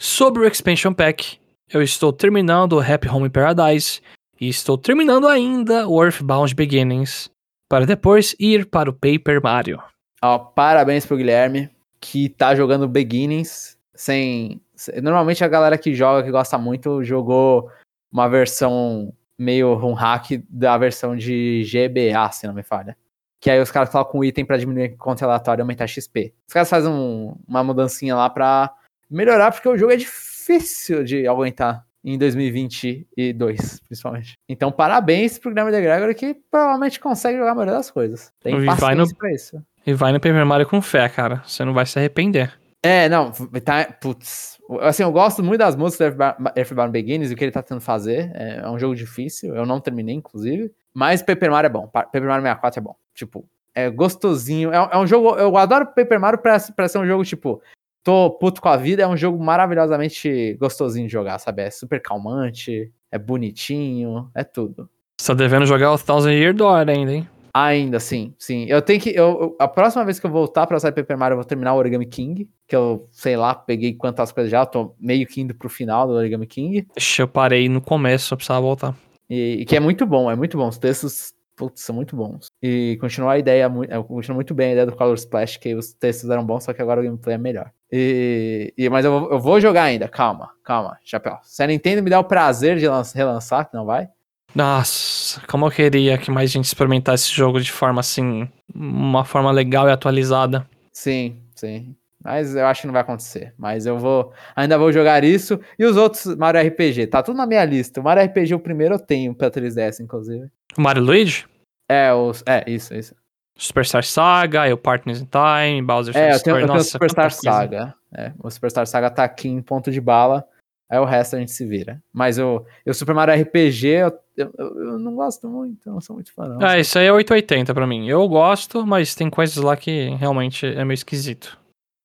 S2: Sobre o Expansion Pack, eu estou terminando o Happy Home Paradise e estou terminando ainda o Earthbound Beginnings para depois ir para o Paper Mario.
S1: Ó, parabéns pro Guilherme, que tá jogando Beginnings sem. Normalmente a galera que joga, que gosta muito, jogou uma versão meio um hack da versão de GBA, se não me falha. Que aí os caras colocam um item pra diminuir conta aleatório e aumentar XP. Os caras fazem um, uma mudancinha lá pra melhorar, porque o jogo é difícil de aguentar em 2022, principalmente. Então, parabéns pro Guilherme de Gregory, que provavelmente consegue jogar a maioria das coisas. Tem e paciência no, pra isso.
S2: E vai no Paper Mario com fé, cara. Você não vai se arrepender.
S1: É, não, tá, putz. Assim, eu gosto muito das músicas do Everybody e o que ele tá tentando fazer. É, é, um jogo difícil, eu não terminei, inclusive. Mas Paper Mario é bom. Paper Mario 64 é bom. Tipo, é gostosinho. É, é um jogo. Eu adoro Paper Mario pra, pra ser um jogo, tipo, tô puto com a vida, é um jogo maravilhosamente gostosinho de jogar, sabe? É super calmante, é bonitinho, é tudo.
S2: Você tá devendo jogar o Thousand Year Door ainda, hein?
S1: Ainda, sim, sim. Eu tenho que. Eu, a próxima vez que eu voltar pra sair Paper Mario, eu vou terminar o Origami King. Que eu, sei lá, peguei quantas coisas já. tô meio que indo pro final do Origami King.
S2: Eu parei no começo, eu precisava voltar.
S1: E, e que é muito bom, é muito bom. Os textos putz, são muito bons. E continua a ideia, continua muito bem a ideia do Color Splash, que os textos eram bons, só que agora o gameplay é melhor. E, e mas eu, eu, vou jogar ainda, calma, calma, chapéu. Se a Nintendo me der o prazer de relançar, que não vai.
S2: Nossa, como eu queria que mais gente experimentasse esse jogo de forma assim, uma forma legal e atualizada.
S1: Sim, sim. Mas eu acho que não vai acontecer. Mas eu vou. Ainda vou jogar isso. E os outros Mario RPG. Tá tudo na minha lista. O Mario RPG, o primeiro eu tenho pra 3DS, inclusive.
S2: O Mario Luigi?
S1: É, os, é isso, isso.
S2: Superstar Saga, o Partners in Time, Bowser's
S1: É, eu tenho, eu tenho o Superstar Saga. É, o Superstar Saga tá aqui em ponto de bala. Aí o resto a gente se vira. Mas o, o Super Mario RPG, eu, eu, eu não gosto muito, eu não sou muito fã. Não.
S2: Ah, isso aí é 880 pra mim. Eu gosto, mas tem coisas lá que realmente é meio esquisito.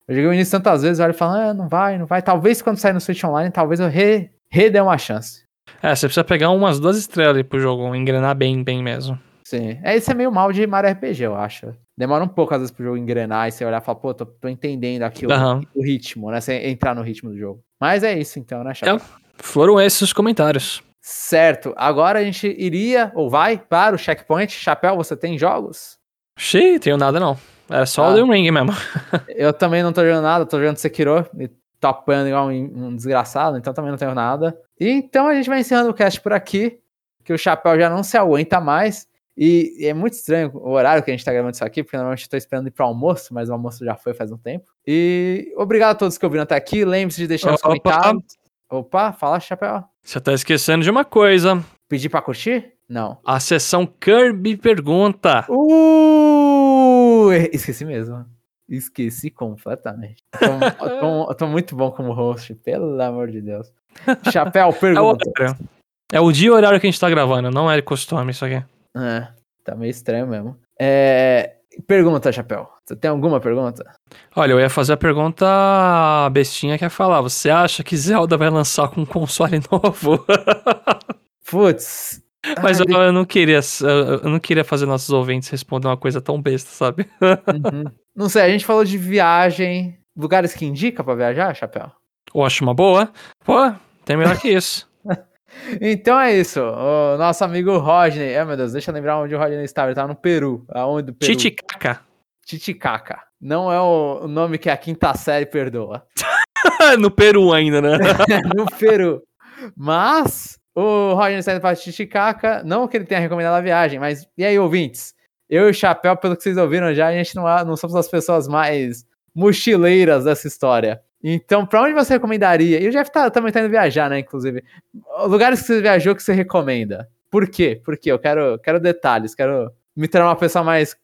S1: Eu joguei o início tantas vezes, olha falando, ah, não vai, não vai. Talvez quando sair no Switch Online, talvez eu re, re dê uma chance.
S2: É, você precisa pegar umas duas estrelas ali pro jogo, engrenar bem, bem mesmo.
S1: Sim. É, isso é meio mal de Mario RPG, eu acho. Demora um pouco, às vezes, pro jogo engrenar e você olhar e falar, pô, tô, tô entendendo aqui uhum. o, o, ritmo, né? Você entrar no ritmo do jogo. Mas é isso, então, né, Chaco? Então,
S2: foram esses os comentários.
S1: Certo. Agora a gente iria, ou vai, para o checkpoint. Chapéu, você tem jogos?
S2: Xiii, tenho nada não. Era só ah, o The Ring mesmo. [LAUGHS]
S1: eu também não tô jogando nada, tô jogando Sekiro e tô apanhando igual um, um desgraçado, então também não tenho nada. E então a gente vai encerrando o cast por aqui, que o Chapéu já não se aguenta mais. E, é muito estranho o horário que a gente tá gravando isso aqui, porque normalmente eu tô esperando ir pro almoço, mas o almoço já foi faz um tempo. E obrigado a todos que ouviram até aqui. Lembre-se de deixar Opa. os comentários. Opa, fala, Chapéu.
S2: Você tá esquecendo de uma coisa.
S1: Pedir pra curtir? Não.
S2: A sessão Kirby Pergunta.
S1: Uh! Uh, esqueci mesmo. Esqueci completamente. Tô, [LAUGHS] tô, tô, muito bom como host, pelo amor de Deus. Chapéu, pergunta.
S2: É o, é o dia e o horário que a gente tá gravando, não é costume isso aqui.
S1: É, tá meio estranho mesmo. É, pergunta, Chapéu. Você tem alguma pergunta?
S2: Olha, eu ia fazer a pergunta bestinha que é falar. Você acha que Zelda vai lançar com um console [LAUGHS] novo?
S1: Putz,
S2: mas eu, eu, não queria, eu não queria fazer nossos ouvintes responder uma coisa tão besta, sabe? [LAUGHS]
S1: Uhum. Não sei, a gente falou de viagem, lugares que indica para viajar, Chapéu?
S2: Eu acho uma boa. Pô, tem melhor que isso.
S1: Então é isso. O nosso amigo Rodney. Ah, meu Deus, deixa eu lembrar onde o Rodney estava. Ele estava no Peru. Aonde do Peru?
S2: Titicaca.
S1: Titicaca. Não é o nome que a quinta série perdoa. [LAUGHS]
S2: no Peru ainda, né? [LAUGHS]
S1: no Peru. Mas o Roger está indo para Titicaca, não que ele tenha recomendado a viagem, mas e aí, ouvintes? Eu e o Chapéu, pelo que vocês ouviram já, a gente não, não somos as pessoas mais mochileiras dessa história. Então, para onde você recomendaria? E o Jeff tá, também tá indo viajar, né, inclusive. Lugares que você viajou que você recomenda. Por quê? Porque eu quero, quero detalhes, quero me tornar uma pessoa mais,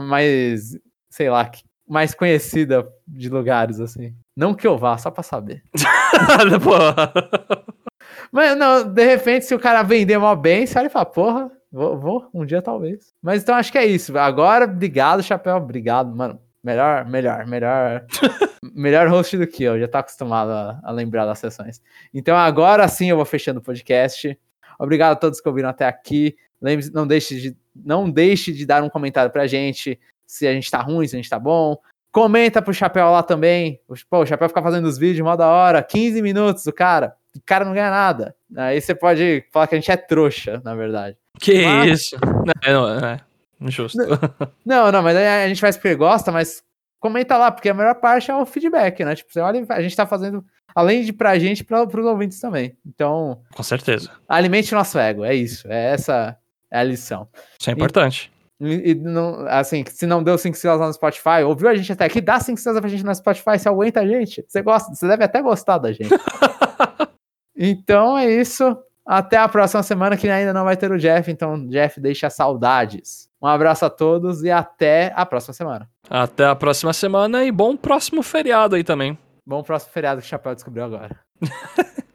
S1: mais, sei lá, mais conhecida de lugares, assim. Não que eu vá, só pra saber. [LAUGHS] Mas não, de repente, se o cara vender mal bem, você olha e fala, porra, vou, vou, um dia talvez. Mas então acho que é isso. Agora, obrigado, Chapéu, obrigado, mano. Melhor, melhor, melhor. [LAUGHS] melhor host do que eu, já tá acostumado a, a, lembrar das sessões. Então agora sim eu vou fechando o podcast. Obrigado a todos que ouviram até aqui. Lembre não deixe de, não deixe de dar um comentário pra gente se a gente tá ruim, se a gente tá bom. Comenta pro Chapéu lá também. Pô, o Chapéu fica fazendo os vídeos mó da hora. 15 minutos o cara o cara não ganha nada. Aí você pode falar que a gente é trouxa, na verdade.
S2: Que mas... isso? Não, não, é injusto.
S1: Não, não, mas a gente faz porque gosta, mas comenta lá, porque a melhor parte é o feedback, né? Tipo, você olha, a gente tá fazendo, além de pra gente, pra, pros ouvintes também. Então.
S2: Com certeza.
S1: Alimente o nosso ego, é isso. É essa é a lição.
S2: Isso é importante.
S1: E, e não, assim, se não deu 5 estrelas no Spotify, ouviu a gente até aqui, dá 5 estrelas pra gente no Spotify, você aguenta a gente. Você gosta, você deve até gostar da gente. [LAUGHS] Então é isso. Até a próxima semana, que ainda não vai ter o Jeff. Então, Jeff, deixa saudades. Um abraço a todos e até a próxima semana.
S2: Até a próxima semana e bom próximo feriado aí também.
S1: Bom próximo feriado que o Chapéu descobriu agora. [LAUGHS]